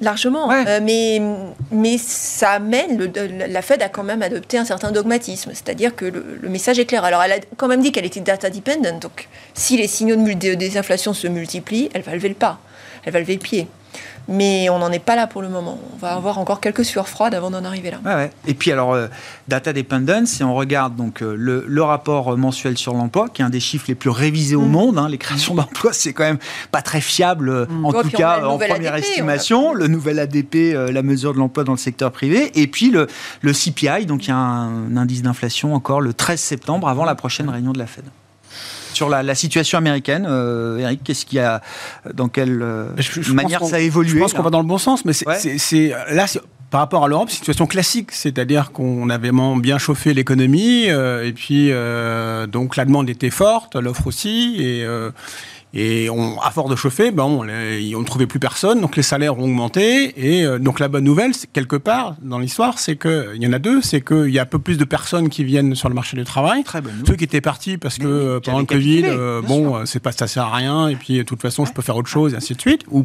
Largement. Ouais. Euh, mais, mais ça amène, le- la Fed a quand même adopté un certain dogmatisme. C'est-à-dire que le, le message est clair. Alors, elle a quand même dit qu'elle était data dependent. Donc, si les signaux de, de désinflation se multiplient, elle va lever le pas. Elle va lever le pied. Mais on n'en est pas là pour le moment. On va avoir encore quelques sueurs froides avant d'en arriver là. Ouais, ouais. Et puis alors, euh, data dependence, et on regarde donc euh, le, le rapport euh, mensuel sur l'emploi, qui est un des chiffres les plus révisés au monde. hein. Les créations d'emplois, c'est quand même pas très fiable, euh, en Ouais, tout cas en première ADP, on a- estimation. Le nouvel ADP, euh, la mesure de l'emploi dans le secteur privé. Et puis le, le CPI, donc il y a un, un indice d'inflation encore le 13 septembre, avant la prochaine réunion de la Fed. Sur la, la situation américaine, euh, Eric, qu'est-ce qu'il y a, dans quelle euh, Je- je manière ça a évolué Je pense qu'on va dans le bon sens, mais c'est Ouais. c'est- c'est- là, c'est- par rapport à l'Europe, situation classique, c'est-à-dire qu'on avait vraiment bien chauffé l'économie, euh, et puis euh, donc la demande était forte, l'offre aussi, et, euh, et on, à force de chauffer, ben, on ne trouvait plus personne, donc les salaires ont augmenté, et euh, donc la bonne nouvelle, quelque part dans l'histoire, c'est qu'il y en a deux, c'est qu'il y a un peu plus de personnes qui viennent sur le marché du travail. Très bonne Ceux qui étaient partis parce que Mais euh, pendant le Covid, euh, bon, c'est pas ça sert à rien, et puis de toute façon, je peux faire autre chose, et ainsi de suite, ou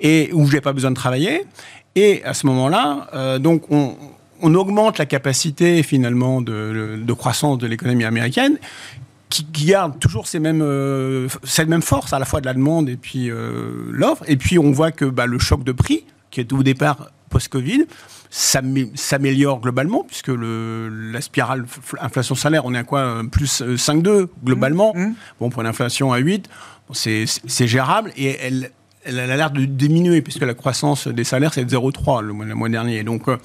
et où j'ai pas besoin de travailler. Et à ce moment-là, euh, donc on, on augmente la capacité finalement de, de croissance de l'économie américaine, qui, qui garde toujours ces mêmes, euh, cette même force à la fois de la demande et puis euh, l'offre. Et puis on voit que bah, le choc de prix, qui est au départ post-Covid, s'amé- s'améliore globalement, puisque le, la spirale inflation-salaire, on est à quoi euh, Plus euh, 5,2 globalement. Mmh. Bon, pour une inflation à 8, bon, c'est gérable et elle, elle a l'air de diminuer, puisque la croissance des salaires, c'est de 0,3 le, mois- le mois dernier. Donc, euh,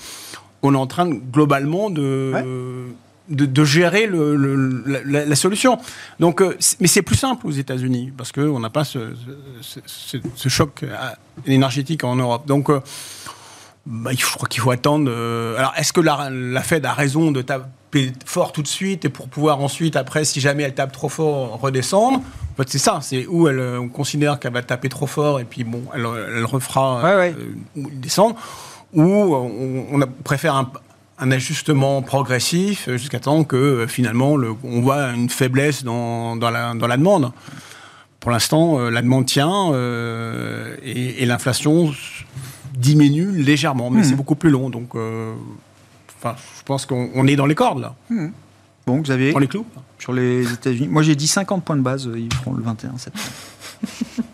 on est en train globalement de, de, de gérer le- le- la, solution. Donc, euh, mais c'est plus simple aux États-Unis, parce qu'on n'a pas ce, ce- ce- ce choc euh, énergétique en Europe. Donc, euh, bah, je crois qu'il faut attendre. alors, est-ce que la, la Fed a raison de taper fort tout de suite et pour pouvoir ensuite, après, si jamais elle tape trop fort, redescendre? En fait, c'est ça. C'est où elle, on considère qu'elle va taper trop fort et puis bon, elle, elle refera Ouais, ouais. euh, descendre. Ou on, préfère un, un ajustement progressif euh, jusqu'à temps que euh, finalement le- on voit une faiblesse dans, dans la, dans la demande. Pour l'instant, euh, la demande tient euh, et, et l'inflation diminue légèrement, mais Mhm. c'est beaucoup plus long. Donc, euh, enfin, je pense qu'on on est dans les cordes là. Bon, Xavier Dans les clous. sur les États-Unis. Moi, j'ai dit 50 points de base, ils feront le 21 septembre.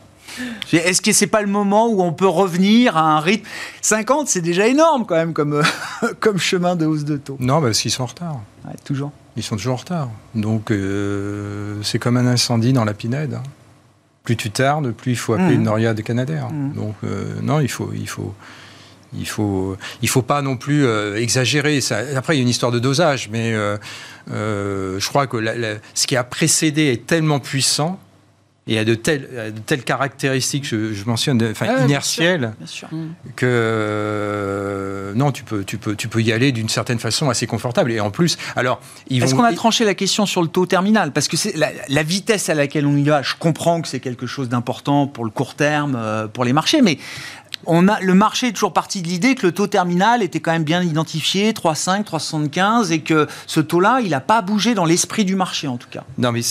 Est-ce que c'est pas le moment où on peut revenir à un rythme? 50, c'est déjà énorme quand même comme, euh, comme chemin de hausse de taux. Non, parce qu'ils sont en retard. Ouais, toujours. Ils sont toujours en retard. Donc, euh, c'est comme un incendie dans la Pinède. hein. Plus tu tardes, plus il faut appeler Mhm. une Noria de Canadair. Mhm. Donc, euh, non, il faut, il faut, il faut, il faut pas non plus euh, exagérer. Ça, après, il y a une histoire de dosage, mais euh, euh, je crois que la- la- ce qui a précédé est tellement puissant et a de telles, a de telles caractéristiques, je, je mentionne, enfin, Ah, bien inertielles, Bien sûr. que euh, non, tu peux, tu peux, tu peux y aller d'une certaine façon assez confortable. Et en plus, alors, Est-ce vont. qu'on a tranché la question sur le taux terminal? Parce que c'est la, la vitesse à laquelle on y va, je comprends que c'est quelque chose d'important pour le court terme, euh, pour les marchés, mais on a, le marché est toujours parti de l'idée que le taux terminal était quand même bien identifié, 3,5, 3,75, et que ce taux-là, il n'a pas bougé dans l'esprit du marché en tout cas. Non, mais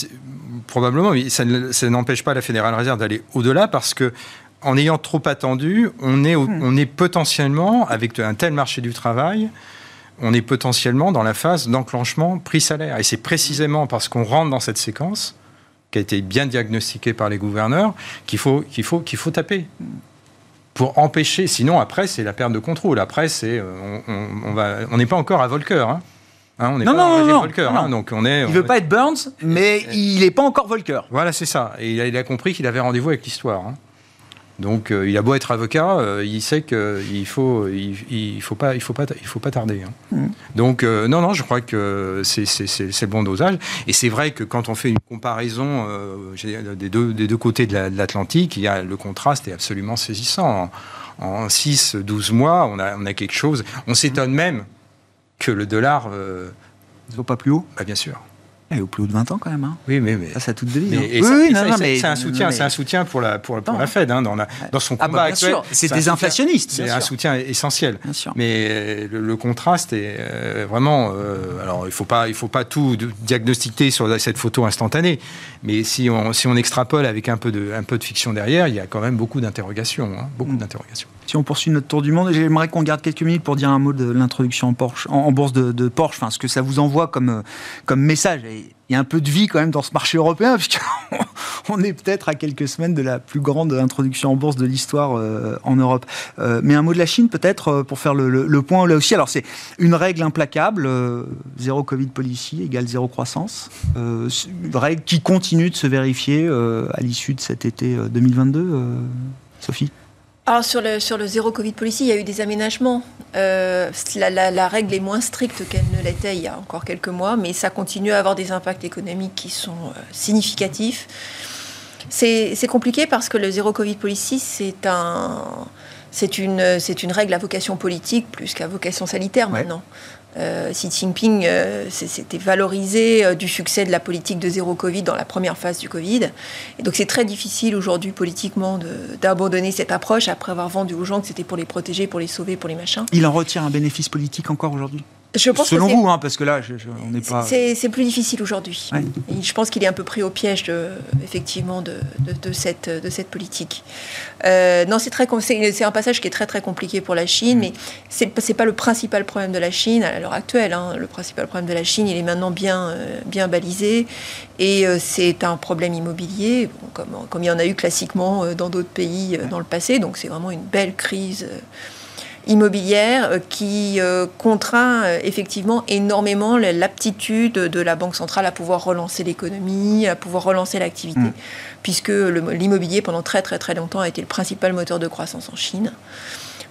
probablement, mais ça, ne- ça n'empêche pas la Fédérale Réserve d'aller au-delà parce que en ayant trop attendu, on est, au- on est potentiellement, avec un tel marché du travail, on est potentiellement dans la phase d'enclenchement prix-salaire. Et c'est précisément parce qu'on rentre dans cette séquence, qui a été bien diagnostiquée par les gouverneurs, qu'il faut, qu'il faut, qu'il faut taper. Pour empêcher, sinon après c'est la perte de contrôle. Après c'est, euh, on, on- on on n'est pas encore à Volcker. Hein. Hein, on Non, pas non, non, régime non, hein, donc on est. Il on veut est- pas être Burns, mais il n'est pas encore Volcker. voilà, c'est ça. Et il a, il a compris qu'il avait rendez-vous avec l'histoire. hein. Donc, euh, il a beau être avocat, euh, il sait qu'il faut, il, il faut pas, il faut pas, il faut pas tarder. hein. Mhm. Donc, euh, non, non, je crois que c'est le bon dosage. Et c'est vrai que quand on fait une comparaison des, deux, des deux côtés de la- l'Atlantique, il y a le contraste est absolument saisissant. En, en 6, 12 mois, on a, on a quelque chose. On s'étonne même que le dollar, euh, Il ne va pas plus haut? bah, bien sûr. Il est au plus haut de 20 ans quand même. hein. Oui, mais, mais Ça, à toute devise. mais- hein. et Oui, ça- oui, et non, ça- non, c'est- mais- c'est un soutien, mais- c'est un soutien pour la pour, pour Non. la Fed hein, dans, la- dans son Ah combat bah, actuel. c'est des inflationnistes, C'est un soutien essentiel. Bien sûr. Mais euh, le, le contraste est euh, vraiment. euh, alors, il faut pas, il faut pas tout diagnostiquer sur cette photo instantanée. Mais si on, si on extrapole avec un peu de, un peu de fiction derrière, il y a quand même beaucoup d'interrogations, beaucoup Mm. d'interrogations. Si on poursuit notre tour du monde, j'aimerais qu'on garde quelques minutes pour dire un mot de l'introduction en, en, bourse de, Porsche, enfin, ce que ça vous envoie comme, euh, comme message. il y a un peu de vie quand même dans ce marché européen, puisqu'on est peut-être à quelques semaines de la plus grande introduction en bourse de l'histoire euh, en Europe. Euh, mais un mot de la Chine, peut-être, pour faire le, point là aussi. Alors, c'est une règle implacable, zéro Covid policy égale zéro croissance. une règle qui continue de se vérifier à l'issue de cet été 2022, Sophie? Alors sur le, sur le zéro Covid policy, il y a eu des aménagements. Euh, la, règle est moins stricte qu'elle ne l'était il y a encore quelques mois, mais ça continue à avoir des impacts économiques qui sont euh, significatifs. C'est compliqué parce que le zéro Covid policy, c'est un, une, une règle à vocation politique plus qu'à vocation sanitaire maintenant. Euh, Xi Jinping euh, s'était valorisé euh, du succès de la politique de zéro Covid dans la première phase du Covid. Et donc c'est très difficile aujourd'hui politiquement d'abandonner cette approche après avoir vendu aux gens que c'était pour les protéger, pour les sauver, pour les machins. Il en retire un bénéfice politique encore aujourd'hui? Je pense Selon vous, hein, parce que là, on n'est pas. C'est plus difficile aujourd'hui. Je pense qu'il est un peu pris au piège, de, effectivement, de, de, cette, de cette politique. Euh, non, c'est très, c'est un passage qui est très très compliqué pour la Chine, mm. mais c'est n'est pas le principal problème de la Chine à l'heure actuelle. Hein. Le principal problème de la Chine, il est maintenant bien, euh, bien balisé, et euh, c'est un problème immobilier, comme, comme il y en a eu classiquement dans d'autres pays dans le passé. Donc c'est vraiment une belle crise immobilière euh, qui euh, contraint euh, effectivement énormément l'aptitude de la Banque centrale à pouvoir relancer l'économie, à pouvoir relancer l'activité, mm. puisque l'immobilier pendant très très très longtemps a été le principal moteur de croissance en Chine.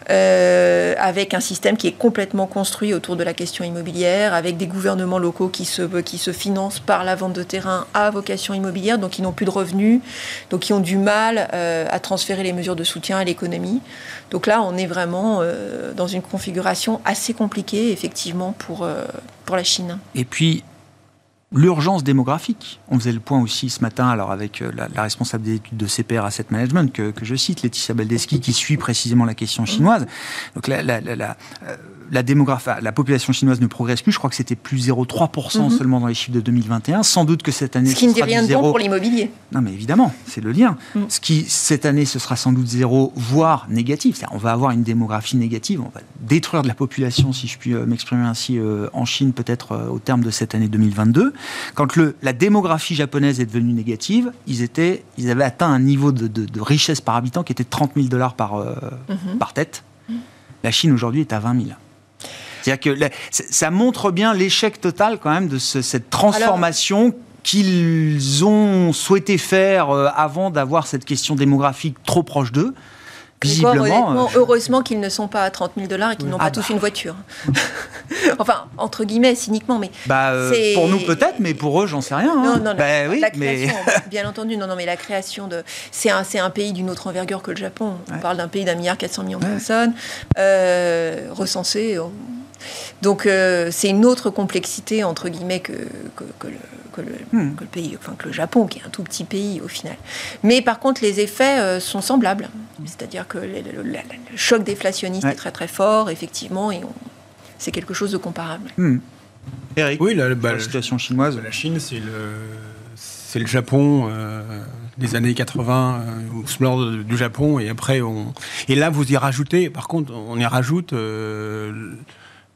Euh, avec un système qui est complètement construit autour de la question immobilière, avec des gouvernements locaux qui se, qui se financent par la vente de terrain à vocation immobilière, donc qui n'ont plus de revenus, donc qui ont du mal euh, à transférer les mesures de soutien à l'économie. Donc là, on est vraiment euh, dans une configuration assez compliquée, effectivement, pour, pour la Chine. Et puis, L'urgence démographique. On faisait le point aussi ce matin, alors avec euh, la, responsable des études de CPR Asset Management, que, que je cite, Laetitia Baldeschi, qui suit précisément la question chinoise. Donc la, la, la, euh, la, démographie, la population chinoise ne progresse plus. Je crois que c'était plus 0,3% mhm. seulement dans les chiffres de 2021. Sans doute que cette année. Ce qui ne dit rien de bon pour l'immobilier. Non, mais évidemment, c'est le lien. Mhm. Ce qui, cette année, ce sera sans doute zéro, voire négatif. On va avoir une démographie négative. On va détruire de la population, si je puis euh, m'exprimer ainsi, euh, en Chine, peut-être euh, au terme de cette année 2022. Quand le, la démographie japonaise est devenue négative, ils, étaient, ils avaient atteint un niveau de, de, richesse par habitant qui était 30 000 dollars par, mhm. par tête. La Chine aujourd'hui est à 20 000. C'est-à-dire que ça montre bien l'échec total quand même de cette transformation. qu'ils ont souhaité faire euh, avant d'avoir cette question démographique trop proche d'eux. Visiblement, euh, heureusement qu'ils ne sont pas à 30 000 dollars et qu'ils n'ont pas ah tous bah. une voiture. enfin, entre guillemets, cyniquement, mais. Bah, euh, pour nous peut-être, mais pour eux, j'en sais rien. Hein. Non, non, bah, oui, la création, bien entendu, non, non, mais la création de. C'est un, un pays d'une autre envergure que le Japon. On parle d'un pays d'un milliard 400 millions de personnes, euh, recensé. Donc euh, c'est une autre complexité entre guillemets que, que, hmm. le, pays, enfin que le Japon, qui est un tout petit pays au final. Mais par contre, les effets euh, sont semblables. C'est-à-dire que le, choc déflationniste est très très fort, effectivement, et c'est quelque chose de comparable. Hmm. Eric, oui, la, bah, situation chinoise. La Chine, c'est le, c'est le Japon. Euh, des années 80 euh, au du Japon et après on et là vous y rajoutez par contre on y rajoute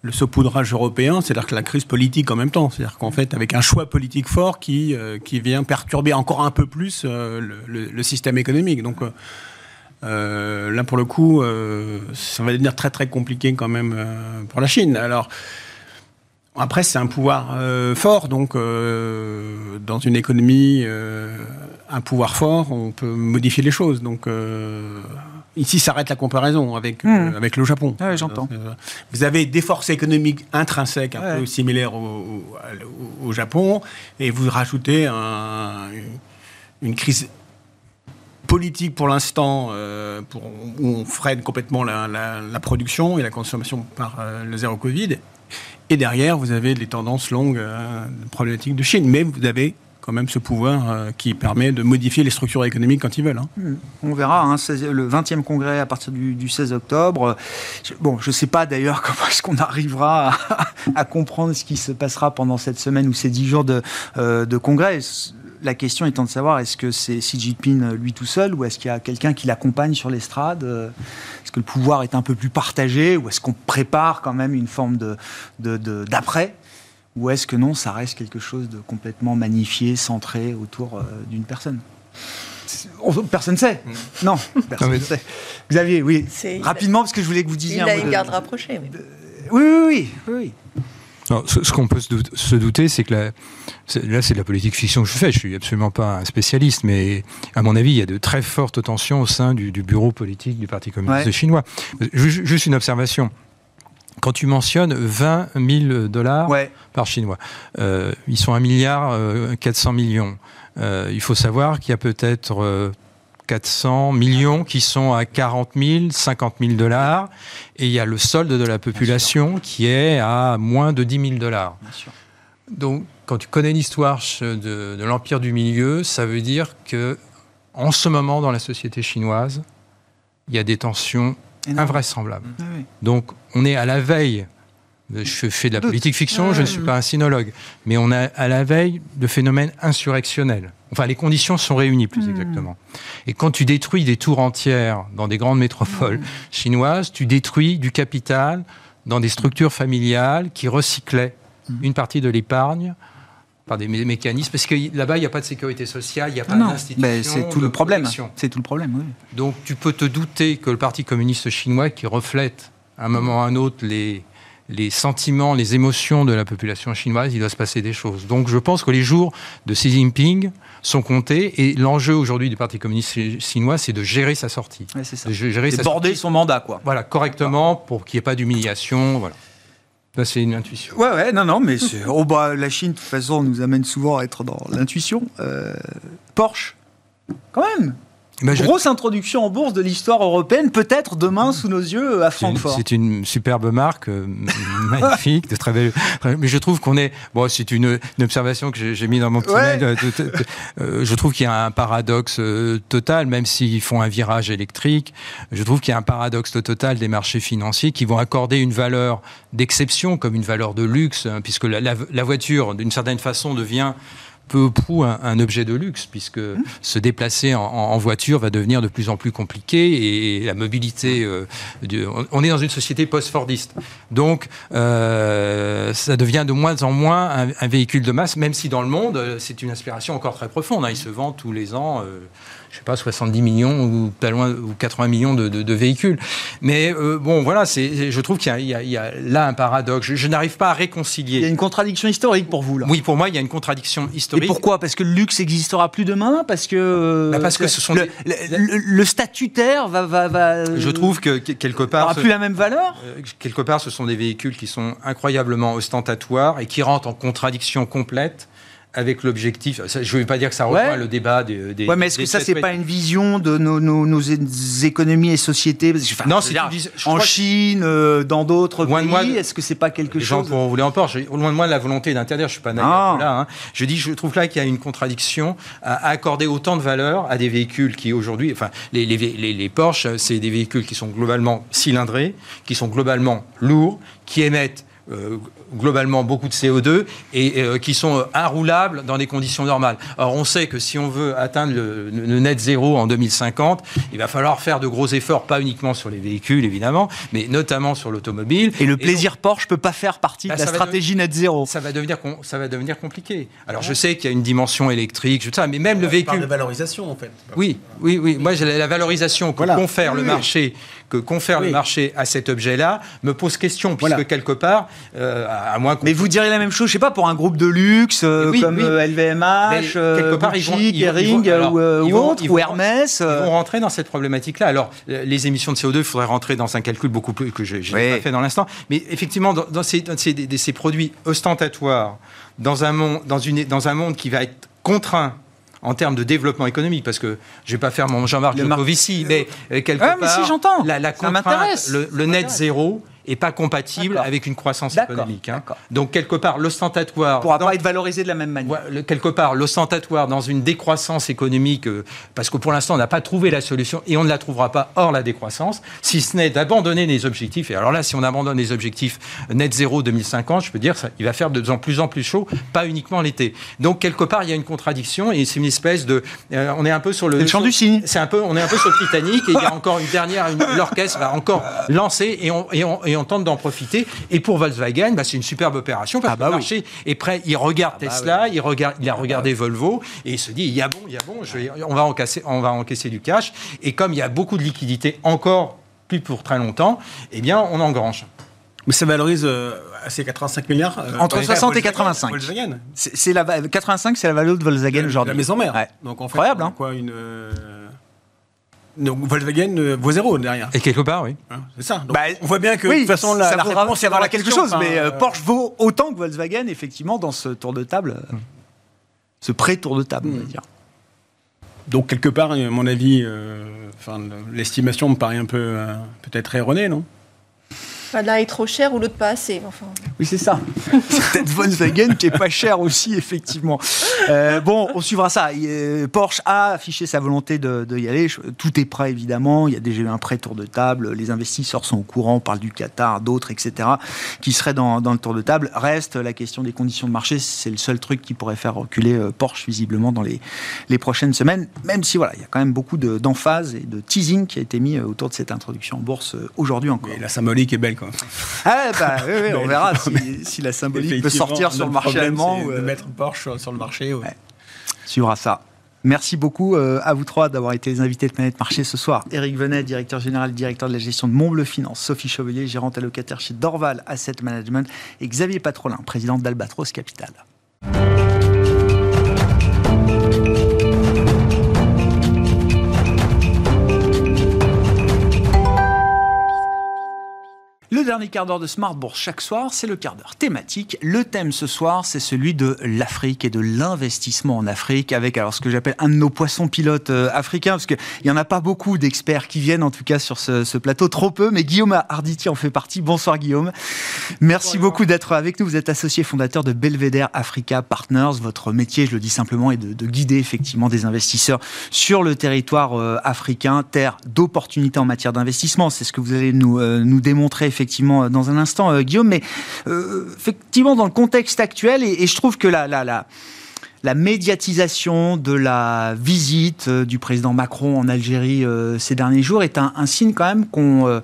le saupoudrage européen, c'est-à-dire que la crise politique en même temps. C'est-à-dire qu'en fait, avec un choix politique fort qui, euh, qui vient perturber encore un peu plus euh, le, système économique. Donc euh, là, pour le coup, ça va devenir très très compliqué quand même pour la Chine. Alors, après, c'est un pouvoir fort, donc dans une économie, un pouvoir fort, on peut modifier les choses. Donc Ici s'arrête la comparaison avec, hmm. euh, avec le Japon. Ah j'entends. Euh, vous avez des forces économiques intrinsèques un peu similaires au, au, Japon, et vous rajoutez une crise politique pour l'instant, euh, où on freine complètement la, la, production et la consommation par le zéro Covid. Et derrière, vous avez les tendances longues problématiques de Chine. Mais vous avez même ce pouvoir euh, qui permet de modifier les structures économiques quand ils veulent. Hein. On verra, hein, le 20e congrès à partir du, 16 octobre. Bon, je ne sais pas d'ailleurs comment est-ce qu'on arrivera à, comprendre ce qui se passera pendant cette semaine ou ces 10 jours de, euh, de congrès la question étant de savoir est-ce que c'est Xi Jinping lui tout seul ou est-ce qu'il y a quelqu'un qui l'accompagne sur l'estrade Est-ce que le pouvoir est un peu plus partagé ou est-ce qu'on prépare quand même une forme d'après ou est-ce que non, ça reste quelque chose de complètement magnifié, centré autour d'une personne? Personne ne sait. Mm. Non, personne ne sait. Xavier, oui. Rapidement, parce que je voulais que vous disiez. Il a une garde rapprochée. Oui, oui, oui. ce, qu'on peut se douter, c'est que là, c'est de la politique fiction que je fais. Je suis absolument pas un spécialiste, mais à mon avis, il y a de très fortes tensions au sein du, bureau politique du Parti communiste chinois. Juste une observation. Quand tu mentionnes 20 000 dollars par chinois, euh, ils sont 1 milliard 400 euh, millions. Euh, il faut savoir qu'il y a peut-être 400 euh, millions qui sont à 40 000, 50 000 dollars, et il y a le solde de la population qui est à moins de 10 000 dollars. Donc, quand tu connais l'histoire de, l'empire du milieu, ça veut dire que, en ce moment, dans la société chinoise, il y a des tensions invraisemblables. Ah Donc, on est à la veille je fais de la politique fiction, je ne suis pas un sinologue, mais on est à la veille de phénomènes insurrectionnels. Enfin, les conditions sont réunies, plus hmm. exactement. Et quand tu détruis des tours entières dans des grandes métropoles hmm. chinoises, tu détruis du capital dans des structures familiales qui recyclaient hmm. une partie de l'épargne par des mécanismes, parce que là-bas, il n'y a pas de sécurité sociale, il n'y a pas d'institution. C'est tout le problème. C'est tout le problème, oui. Donc, tu peux te douter que le Parti communiste chinois, qui reflète à un moment ou à un autre les, les sentiments, les émotions de la population chinoise, il doit se passer des choses. Donc je pense que les jours de Xi Jinping sont comptés et l'enjeu aujourd'hui du Parti communiste chinois, c'est de gérer sa sortie. c'est ça. De gérer sa border son mandat, quoi. Voilà, correctement, pour qu'il n'y ait pas d'humiliation. Voilà. Ça, c'est une intuition. Ouais, ouais, non, non, mais oh, bah, la Chine, de toute façon, nous amène souvent à être dans l'intuition. Euh, Porsche, quand même Grosse introduction en bourse de l'histoire européenne, peut-être demain sous nos yeux à Francfort. C'est une, superbe marque, euh, magnifique, de très belle. Mais je trouve qu'on est. Bon, c'est une, observation que j'ai mis dans mon petit mail. Euh, euh, je trouve qu'il y a un paradoxe total, même s'ils font un virage électrique. Je trouve qu'il y a un paradoxe total des marchés financiers qui vont accorder une valeur d'exception comme une valeur de luxe, hein, puisque la voiture, d'une certaine façon, devient peu ou prou un, objet de luxe, puisque mmh. se déplacer en, voiture va devenir de plus en plus compliqué et la mobilité. Euh, on est dans une société post-fordiste. Donc, euh, ça devient de moins en moins un, véhicule de masse, même si dans le monde, euh, c'est une inspiration encore très profonde. Hein. Il se vend tous les ans je sais pas, 70 millions ou pas loin ou 80 millions de, véhicules. Mais euh, bon, voilà, c'est, je trouve qu'il y a, il y a, là un paradoxe. Je, n'arrive pas à réconcilier. Il y a une contradiction historique pour vous là. Oui, pour moi, il y a une contradiction historique. Et pourquoi? Parce que le luxe existera plus demain? Parce que bah, parce que ce sont le, le, statutaire va, va, va, Je trouve que quelque part, aura plus la même valeur? Euh, quelque part, ce sont des véhicules qui sont incroyablement ostentatoires et qui rentrent en contradiction complète avec l'objectif. Je ne veux pas dire que ça rejoint le débat des. des ouais, mais est-ce que ça, c'est pas une vision de nos, nos, économies et sociétés? Non, c'est en Chine, euh, dans d'autres pays. Est-ce que c'est pas quelque chose Les gens voulez en Porsche. Loin de moi la volonté d'interdire. Je suis pas naïf ah. là. Hein. Je dis, je trouve là qu'il y a une contradiction à accorder autant de valeur à des véhicules qui aujourd'hui, enfin, les, les, les, les Porsche, c'est des véhicules qui sont globalement cylindrés, qui sont globalement lourds, qui émettent euh, globalement beaucoup de CO2 et euh, qui sont inroulables dans des conditions normales. Alors on sait que si on veut atteindre le, net zéro en 2050, il va falloir faire de gros efforts, pas uniquement sur les véhicules évidemment, mais notamment sur l'automobile. Et le plaisir Porsche peut pas faire partie de bah, la stratégie net zéro. Ça va devenir ça va devenir compliqué. Alors je sais qu'il y a une dimension électrique, je sais, mais même le véhicule. de valorisation en fait. Oui, oui, oui. Moi la valorisation que confère le marché que confère le marché à cet objet-là me pose question, puisque quelque part, euh, à moins Mais vous diriez la même chose, je sais pas, pour un groupe de luxe euh, comme LVMH, euh, quelque part, Gucci, ils Kering ou, ou Hermès. Ils vont rentrer dans cette problématique-là. Alors, les émissions de CO2, il faudrait rentrer dans un calcul beaucoup plus que je n'ai pas fait dans l'instant. Mais effectivement, dans, ces, ces, produits ostentatoires, dans un, monde, dans, une, dans un monde qui va être contraint en termes de développement économique, parce que je vais pas faire mon Jean-Marc Jancovici, mais euh, quelque ah, part, la, la contrainte, le, le net zéro et pas compatible avec une croissance économique. hein. Donc quelque part, l'ostentatoire... ne pourra dans- pas être valorisé de la même manière. Ouais, le- quelque part, l'ostentatoire dans une décroissance économique, euh, parce que pour l'instant, on n'a pas trouvé la solution et on ne la trouvera pas hors la décroissance, si ce n'est d'abandonner les objectifs. Et alors là, si on abandonne les objectifs net zéro 2050, je peux dire, ça, il va faire de plus en plus chaud, pas uniquement l'été. Donc, quelque part, il y a une contradiction et c'est une espèce de. euh, on est un peu sur le. Le chant du cygne. C'est un peu, on est un peu sur le Titanic et il y a encore une dernière, une- l'orchestre va encore lancer et on, et on, et on tente d'en profiter. Et pour Volkswagen, bah, c'est une superbe opération parce Ah bah que le oui. marché est prêt. Il regarde bah Tesla, il, regarde, il a regardé Volvo et il se dit il y a bon, il y a bon, je vais- on, va encaisser, on va encaisser du cash. Et comme il y a beaucoup de liquidités encore plus pour très longtemps, eh bien, on engrange. Mais ça valorise euh, à ces 85 milliards. euh, Entre ouais, 60 et Volkswagen, 85. Volkswagen. C'est c'est la va- 85, c'est la valeur de Volkswagen La- aujourd'hui. La maison mère. Ouais. Donc en fait, Incroyable, hein. quoi, une. euh, Donc Volkswagen euh, vaut zéro derrière. Et quelque part, oui. Hein, c'est ça. Donc, Bah, on voit bien que oui, de toute façon, la, ça la réponse la quelque chose, Enfin, mais euh, euh, Porsche vaut autant que Volkswagen, effectivement, dans ce tour de table, euh, ce pré-tour de table, on va Mm. dire. Donc quelque part, à mon avis, euh, enfin, l'estimation me paraît un peu euh, peut-être erronée, non? Enfin, L'un est trop cher ou l'autre pas assez. Enfin, Oui, c'est ça. c'est peut-être Volkswagen qui est pas cher aussi, effectivement. Euh, bon, on suivra ça. Euh, Porsche a affiché sa volonté de, de y aller. Tout est prêt, évidemment. Il y a déjà eu un pré-tour de table. Les investisseurs sont au courant. On parle du Qatar, d'autres, etc., qui seraient dans, dans le tour de table. Reste la question des conditions de marché. C'est le seul truc qui pourrait faire reculer euh, Porsche, visiblement, dans les, les prochaines semaines. Même si, voilà, il y a quand même beaucoup de- d'emphase et de teasing qui a été mis autour de cette introduction en bourse aujourd'hui encore. Mais la symbolique est belle, quoi. Ah bah oui, oui, on verra si, si la symbolique peut sortir sur le marché problème, allemand. ou, De euh, mettre Porsche sur, sur le marché. ouais. Ouais. suivra ça. Merci beaucoup euh, à vous trois d'avoir été les invités de Planète Marché ce soir. Éric Venet, directeur général, directeur de la gestion de Montbleu Finance. Sophie Chevalier, gérante allocataire chez Dorval Asset Management. Et Xavier Patrolin, président d'Albatros Capital. Le dernier quart d'heure de Smart Bourse chaque soir, c'est le quart d'heure thématique. Le thème ce soir, c'est celui de l'Afrique et de l'investissement en Afrique, avec alors ce que j'appelle un de nos poissons pilotes euh, africains, parce qu'il n'y en a pas beaucoup d'experts qui viennent en tout cas sur ce, ce plateau, trop peu, mais Guillaume Arditi en fait partie. Bonsoir Guillaume. Merci beaucoup d'être avec nous. Vous êtes associé fondateur de Belvedere Africa Partners. Votre métier, je le dis simplement, est de, de guider effectivement des investisseurs sur le territoire euh, africain, terre d'opportunités en matière d'investissement. C'est ce que vous allez nous, euh, nous démontrer effectivement euh, dans un instant, euh, Guillaume. Mais euh, effectivement, dans le contexte actuel, et, je trouve que la, la, la, médiatisation de la visite du président Macron en Algérie ces derniers jours est un, signe quand même qu'on...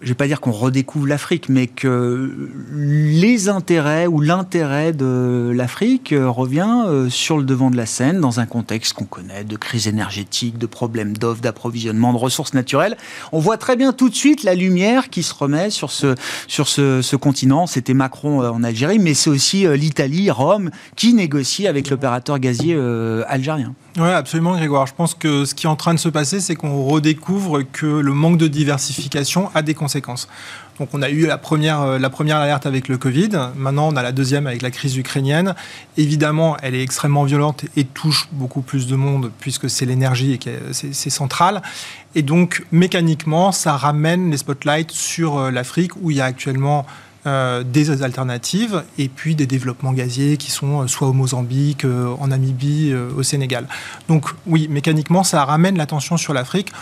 je je vais pas dire qu'on redécouvre l'Afrique, mais que les intérêts ou l'intérêt de l'Afrique euh, revient euh, sur le devant de la scène dans un contexte qu'on connaît de crise énergétique, de problèmes d'offres, d'approvisionnement, de ressources naturelles. On voit très bien tout de suite la lumière qui se remet sur ce, sur ce, continent. C'était Macron euh, en Algérie, mais c'est aussi l'Italie, Rome, qui négocie avec l'opérateur gazier algérien. Oui, absolument, Grégoire. Je pense que ce qui est en train de se passer, c'est qu'on redécouvre que le manque de diversification a des conséquences. Donc, on a eu la première, euh, la première alerte avec le Covid. Maintenant, on a la deuxième avec la crise ukrainienne. Évidemment, elle est extrêmement violente et touche beaucoup plus de monde puisque c'est l'énergie et c'est central. Et donc, mécaniquement, ça ramène les spotlights sur euh, l'Afrique où il y a actuellement euh, des alternatives et puis des développements gaziers qui sont euh, soit au Mozambique, euh, en Namibie, euh, au Sénégal. Donc oui, mécaniquement, ça ramène l'attention sur l'Afrique.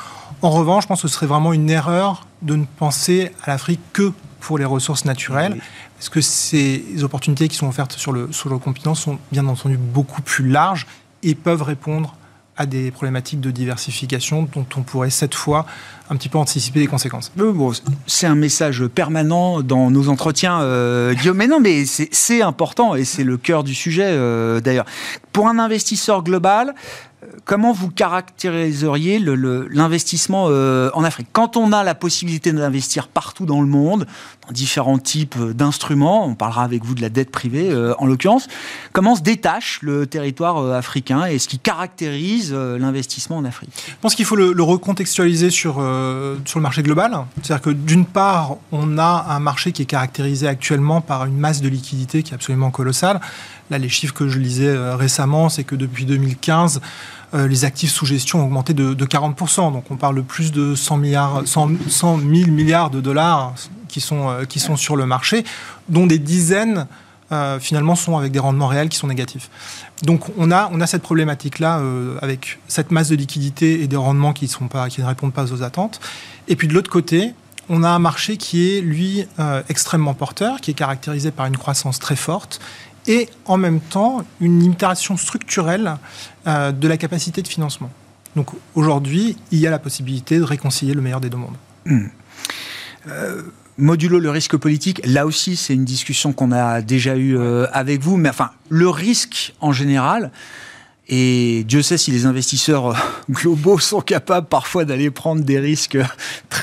En revanche, je pense que ce serait vraiment une erreur de ne penser à l'Afrique que pour les ressources naturelles, Oui. parce que ces opportunités qui sont offertes sur le, sur le continent sont bien entendu beaucoup plus larges et peuvent répondre à des problématiques de diversification dont on pourrait cette fois un petit peu anticiper les conséquences. C'est un message permanent dans nos entretiens, euh, Guillaume. Mais non, mais c'est important et c'est le cœur du sujet euh, d'ailleurs. Pour un investisseur global, comment vous caractériseriez l'investissement euh, en Afrique? Quand on a la possibilité d'investir partout dans le monde, dans différents types euh, d'instruments, on parlera avec vous de la dette privée euh, en l'occurrence, comment se détache le territoire africain et ce qui caractérise l'investissement en Afrique? Je pense qu'il faut le, recontextualiser sur, sur le marché global. C'est-à-dire que d'une part, on a un marché qui est caractérisé actuellement par une masse de liquidités qui est absolument colossale. Là, les chiffres que je lisais récemment, c'est que depuis 2015, les actifs sous gestion ont augmenté de, 40%. Donc on parle de plus de 100 milliards, 100, 100 000 milliards de dollars qui sont, qui sont sur le marché, dont des dizaines euh, finalement sont avec des rendements réels qui sont négatifs. Donc on a, on a cette problématique-là euh, avec cette masse de liquidité et des rendements qui, ne répondent pas aux attentes. Et puis de l'autre côté, on a un marché qui est, lui, euh, extrêmement porteur, qui est caractérisé par une croissance très forte et en même temps une limitation structurelle de la capacité de financement. Donc aujourd'hui, il y a la possibilité de réconcilier le meilleur des deux mondes. Hmm. Modulo le risque politique, là aussi c'est une discussion qu'on a déjà eue euh, avec vous, mais enfin le risque en général, et Dieu sait si les investisseurs euh, globaux sont capables parfois d'aller prendre des risques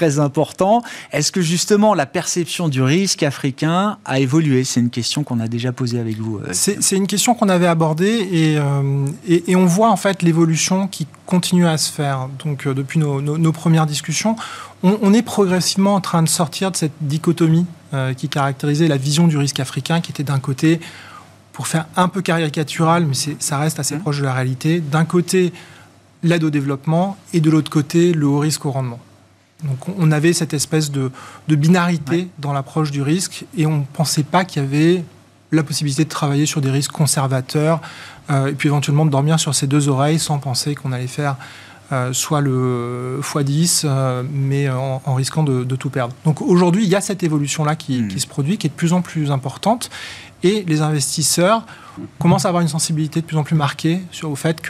très importants. Est-ce que justement la perception du risque africain a évolué? C'est une question qu'on a déjà posée avec vous. Euh. C'est une question qu'on avait abordée euh, et, et, on voit en fait l'évolution qui continue à se faire. Donc depuis nos, premières discussions, on, est progressivement en train de sortir de cette dichotomie qui caractérisait la vision du risque africain qui était d'un côté pour faire un peu caricatural, mais ça reste assez mmh. proche de la réalité, d'un côté l'aide au développement et de l'autre côté le haut risque au rendement. Donc on avait cette espèce de, binarité dans l'approche du risque et on ne pensait pas qu'il y avait la possibilité de travailler sur des risques conservateurs euh, et puis éventuellement de dormir sur ses deux oreilles sans penser qu'on allait faire euh, soit le x10, euh, mais en, risquant de, tout perdre. Donc aujourd'hui, il y a cette évolution-là qui, mmh. qui, se produit, qui est de plus en plus importante. Et les investisseurs commencent à avoir une sensibilité de plus en plus marquée sur le fait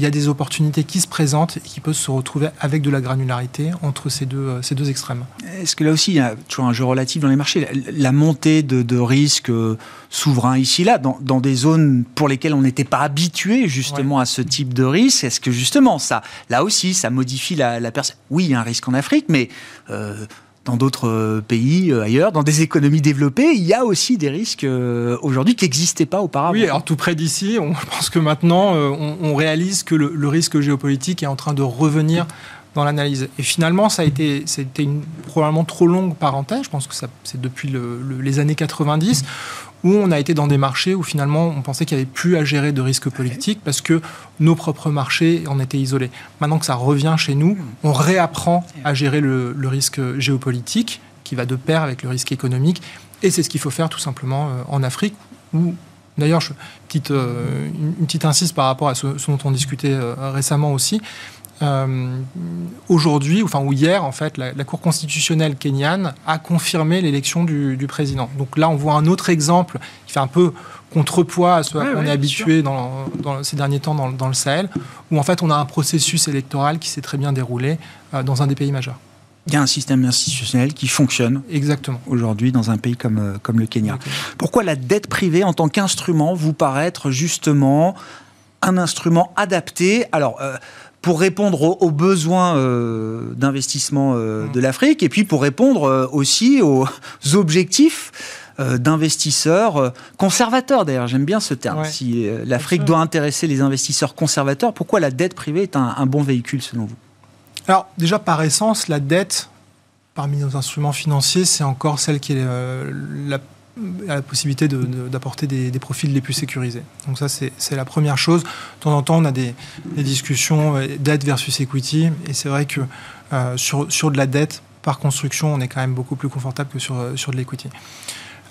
qu'il y a des opportunités qui se présentent et qui peuvent se retrouver avec de la granularité entre ces deux, euh, ces deux extrêmes. Est-ce que là aussi, il y a toujours un jeu relatif dans les marchés? La, montée de, risques euh, souverains ici, là, dans, des zones pour lesquelles on n'était pas habitué justement à ce type de risque, est-ce que justement, ça, là aussi, ça modifie la, la personne Oui, il y a un risque en Afrique, mais... Euh, dans d'autres euh, pays euh, ailleurs, dans des économies développées, il y a aussi des risques euh, aujourd'hui qui n'existaient pas auparavant. Oui, alors tout près d'ici, on pense que maintenant, on, réalise que le, risque géopolitique est en train de revenir dans l'analyse. Et finalement, ça a été, une probablement trop longue parenthèse. Je pense que c'est depuis les années 90 où on a été dans des marchés où finalement on pensait qu'il n'y avait plus à gérer de risques politiques parce que nos propres marchés en étaient isolés. Maintenant que ça revient chez nous, on réapprend à gérer le, risque géopolitique qui va de pair avec le risque économique. Et c'est ce qu'il faut faire tout simplement euh, en Afrique où D'ailleurs, euh, une petite insiste par rapport à ce, dont on discutait euh, récemment aussi. Euh, aujourd'hui, enfin ou hier en fait, la, Cour constitutionnelle kenyane a confirmé l'élection du, président. Donc là, on voit un autre exemple qui fait un peu contrepoids à ce qu'on est habitué dans, ces derniers temps dans, le Sahel, où en fait on a un processus électoral qui s'est très bien déroulé euh, dans un des pays majeurs. Il y a un système institutionnel qui fonctionne exactement aujourd'hui dans un pays comme, euh, comme le Kenya. Pourquoi la dette privée en tant qu'instrument vous paraît être justement un instrument adapté? Alors, pour répondre aux, besoins euh, d'investissement euh, mmh. de l'Afrique et puis pour répondre euh, aussi aux objectifs d'investisseurs conservateurs. D'ailleurs, j'aime bien ce terme. Si l'Afrique doit intéresser les investisseurs conservateurs, pourquoi la dette privée est un, bon véhicule selon vous? Alors déjà par essence, la dette parmi nos instruments financiers, c'est encore celle qui est la à la possibilité d'apporter des, profils les plus sécurisés. Donc ça, c'est la première chose. De temps en temps, on a des, discussions euh, dette versus equity, et c'est vrai que euh, sur, sur de la dette, par construction, on est quand même beaucoup plus confortable que sur, euh, sur de l'equity.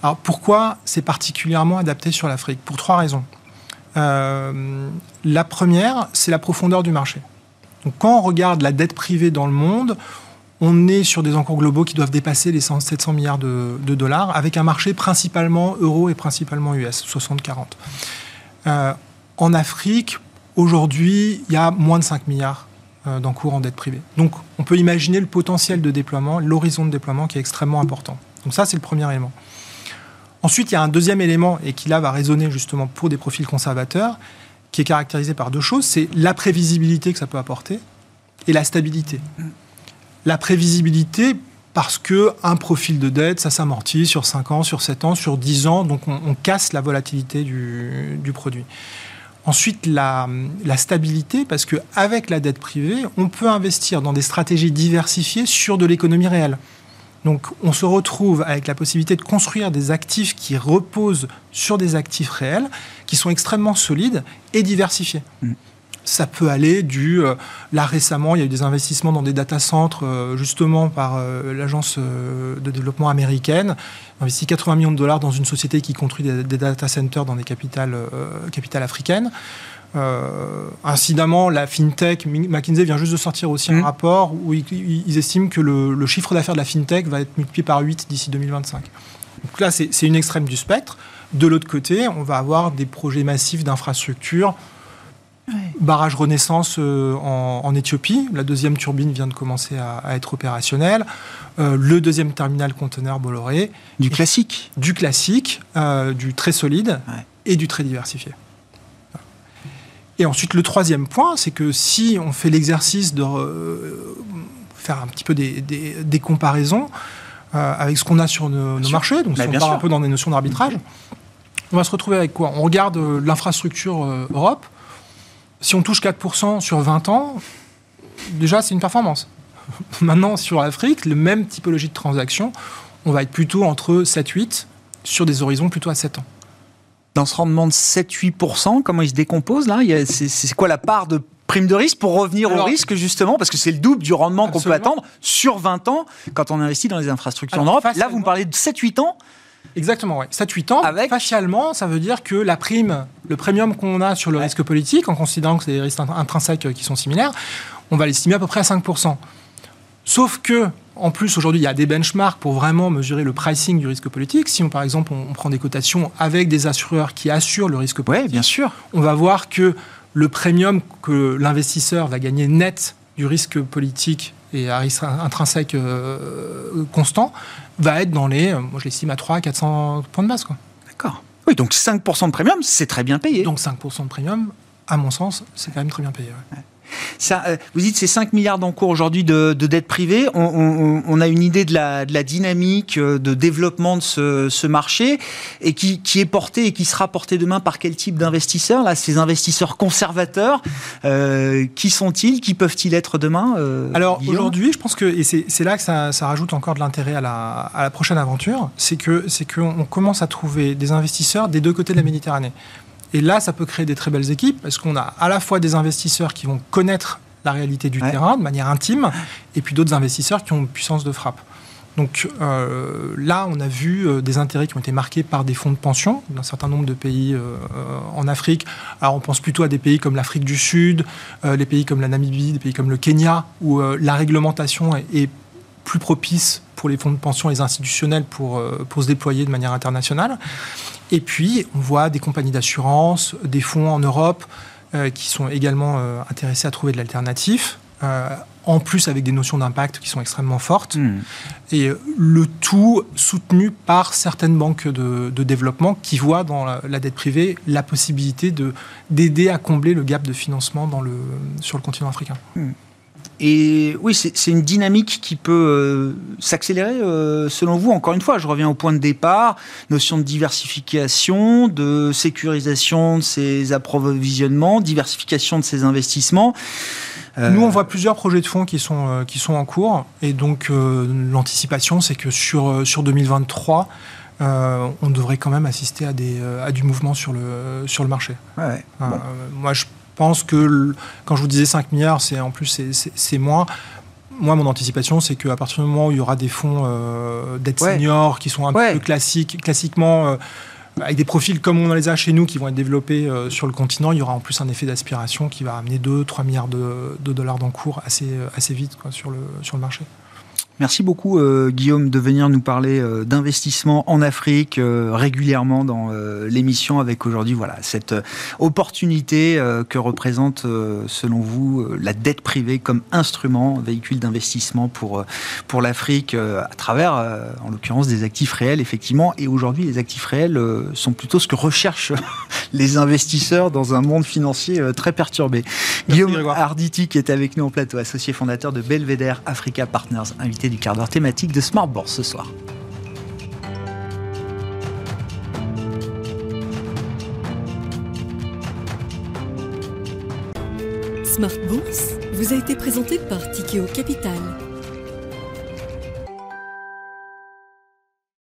Alors pourquoi c'est particulièrement adapté sur l'Afrique? Pour trois raisons. la première, c'est la profondeur du marché. Donc quand on regarde la dette privée dans le monde, on est sur des encours globaux qui doivent dépasser les 700 milliards de, dollars, avec un marché principalement euro et principalement US, 60-40. Euh, en Afrique, aujourd'hui, il y a moins de 5 milliards euh, d'encours en dette privée. Donc, on peut imaginer le potentiel de déploiement, l'horizon de déploiement qui est extrêmement important. Donc ça, c'est le premier élément. Ensuite, il y a un deuxième élément, et qui là va résonner justement pour des profils conservateurs, qui est caractérisé par deux choses. C'est la prévisibilité que ça peut apporter et la stabilité la prévisibilité parce que un profil de dette, ça s'amortit sur 5 ans, sur 7 ans, sur 10 ans, donc on, casse la volatilité du, produit. Ensuite, la, stabilité, parce qu'avec la dette privée, on peut investir dans des stratégies diversifiées sur de l'économie réelle. Donc on se retrouve avec la possibilité de construire des actifs qui reposent sur des actifs réels, qui sont extrêmement solides et diversifiés. Mm. Ça peut aller du... là, récemment, il y a eu des investissements dans des data centres, justement, par l'agence de développement américaine. On investi 80 millions de dollars dans une société qui construit des, data centers dans des capitales, capitales africaines. Euh, incidemment, la fintech, McKinsey vient juste de sortir aussi un mmh. rapport où ils, estiment que le, chiffre d'affaires de la fintech va être multiplié par 8 d'ici 2025. Donc là, c'est une extrême du spectre. De l'autre côté, on va avoir des projets massifs d'infrastructures. Barrage Renaissance euh, en, Éthiopie, la deuxième turbine vient de commencer à, être opérationnelle. Euh, le deuxième terminal conteneur Bolloré. Du classique Du classique, du très solide et du très diversifié. Et ensuite, le troisième point, c'est que si on fait l'exercice de euh, faire un petit peu des, comparaisons euh, avec ce qu'on a sur nos, marchés, donc si on part un peu dans des notions d'arbitrage, on va se retrouver avec quoi? On regarde euh, l'infrastructure Europe. Si on touche 4% sur 20 ans, déjà, c'est une performance. Maintenant, sur l'Afrique, le même typologie de transaction, on va être plutôt entre 7-8 sur des horizons plutôt à 7 ans. Dans ce rendement de 7-8%, comment il se décompose là? C'est quoi la part de prime de risque pour revenir au risque justement? Parce que c'est le double du rendement qu'on peut attendre sur 20 ans quand on investit dans les infrastructures en Europe. Là, vous me parlez de 7-8 ans Exactement, oui. 7-8 ans. Avec... Facialement, ça veut dire que la prime, le premium qu'on a sur le risque politique, en considérant que c'est des risques intrinsèques qui sont similaires, on va l'estimer à peu près à 5%. Sauf que, en plus, aujourd'hui, il y a des benchmarks pour vraiment mesurer le pricing du risque politique. Si, on, par exemple, on, prend des cotations avec des assureurs qui assurent le risque politique, bien sûr. on va voir que le premium que l'investisseur va gagner net du risque politique et à risque intrinsèque euh, constant va être dans les, euh, moi je l'estime à 300 à 400 points de base. D'accord. Oui, donc 5% de premium, c'est très bien payé. Donc 5% de premium, à mon sens, c'est quand même très bien payé. Euh, vous dites c'est 5 milliards d'encours aujourd'hui de, de dette privée. On, a une idée de la, dynamique euh, de développement de ce, marché et qui, est porté et qui sera porté demain par quel type d'investisseurs Là, ces investisseurs conservateurs, euh, qui sont-ils Qui peuvent-ils être demain Alors aujourd'hui, je pense que et c'est là que ça, rajoute encore de l'intérêt à la, à la, prochaine aventure, c'est que c'est qu'on commence à trouver des investisseurs des deux côtés de la Méditerranée. Et là, ça peut créer des très belles équipes parce qu'on a à la fois des investisseurs qui vont connaître la réalité du terrain de manière intime, et puis d'autres investisseurs qui ont une puissance de frappe. Donc euh, là, on a vu euh, des intérêts qui ont été marqués par des fonds de pension d'un certain nombre de pays euh, en Afrique. Alors on pense plutôt à des pays comme l'Afrique du Sud, les pays comme la Namibie, des pays comme le Kenya, où la réglementation est, plus propice pour les fonds de pension et les institutionnels pour, pour se déployer de manière internationale. Et puis, on voit des compagnies d'assurance, des fonds en Europe euh, qui sont également euh, intéressés à trouver de l'alternatif. Euh, en plus avec des notions d'impact qui sont extrêmement fortes, hmm. et le tout soutenu par certaines banques de, développement qui voient dans la, dette privée la possibilité d'aider à combler le gap de financement dans le, sur le continent africain. Hmm. Et oui, c'est une dynamique qui peut euh, s'accélérer euh, selon vous. Encore une fois, je reviens au point de départ, notion de diversification, de sécurisation de ces approvisionnements, diversification de ces investissements. Euh, Nous, on voit plusieurs projets de fonds qui sont, qui sont en cours. Et donc, l'anticipation, c'est que sur, sur 2023, on devrait quand même assister à, des, à du mouvement sur le, sur le marché. Ouais, moi, je pense que quand je vous disais 5 milliards, c'est en plus c'est moins. Moi, mon anticipation, c'est qu'à partir du moment où il y aura des fonds euh, d'aide senior qui sont un peu classiques, classiquement euh, avec des profils comme on les a chez nous qui vont être développés euh, sur le continent, il y aura en plus un effet d'aspiration qui va amener 2-3 milliards de, dollars d'encours assez, assez vite sur, le, sur le marché. Merci beaucoup euh, Guillaume de venir nous parler euh, d'investissement en Afrique euh, régulièrement dans l'émission avec aujourd'hui voilà cette opportunité que représente selon vous la dette privée comme instrument véhicule d'investissement pour pour l'Afrique à travers en l'occurrence des actifs réels effectivement et aujourd'hui les actifs réels sont plutôt ce que recherchent les investisseurs dans un monde financier très perturbé. Guillaume Arditi qui est avec nous en plateau associé fondateur de Belvedere Africa Partners invité du quart d'heure thématique de Smart ce soir. Smart Bourse vous a été présenté par Tikeo Capital.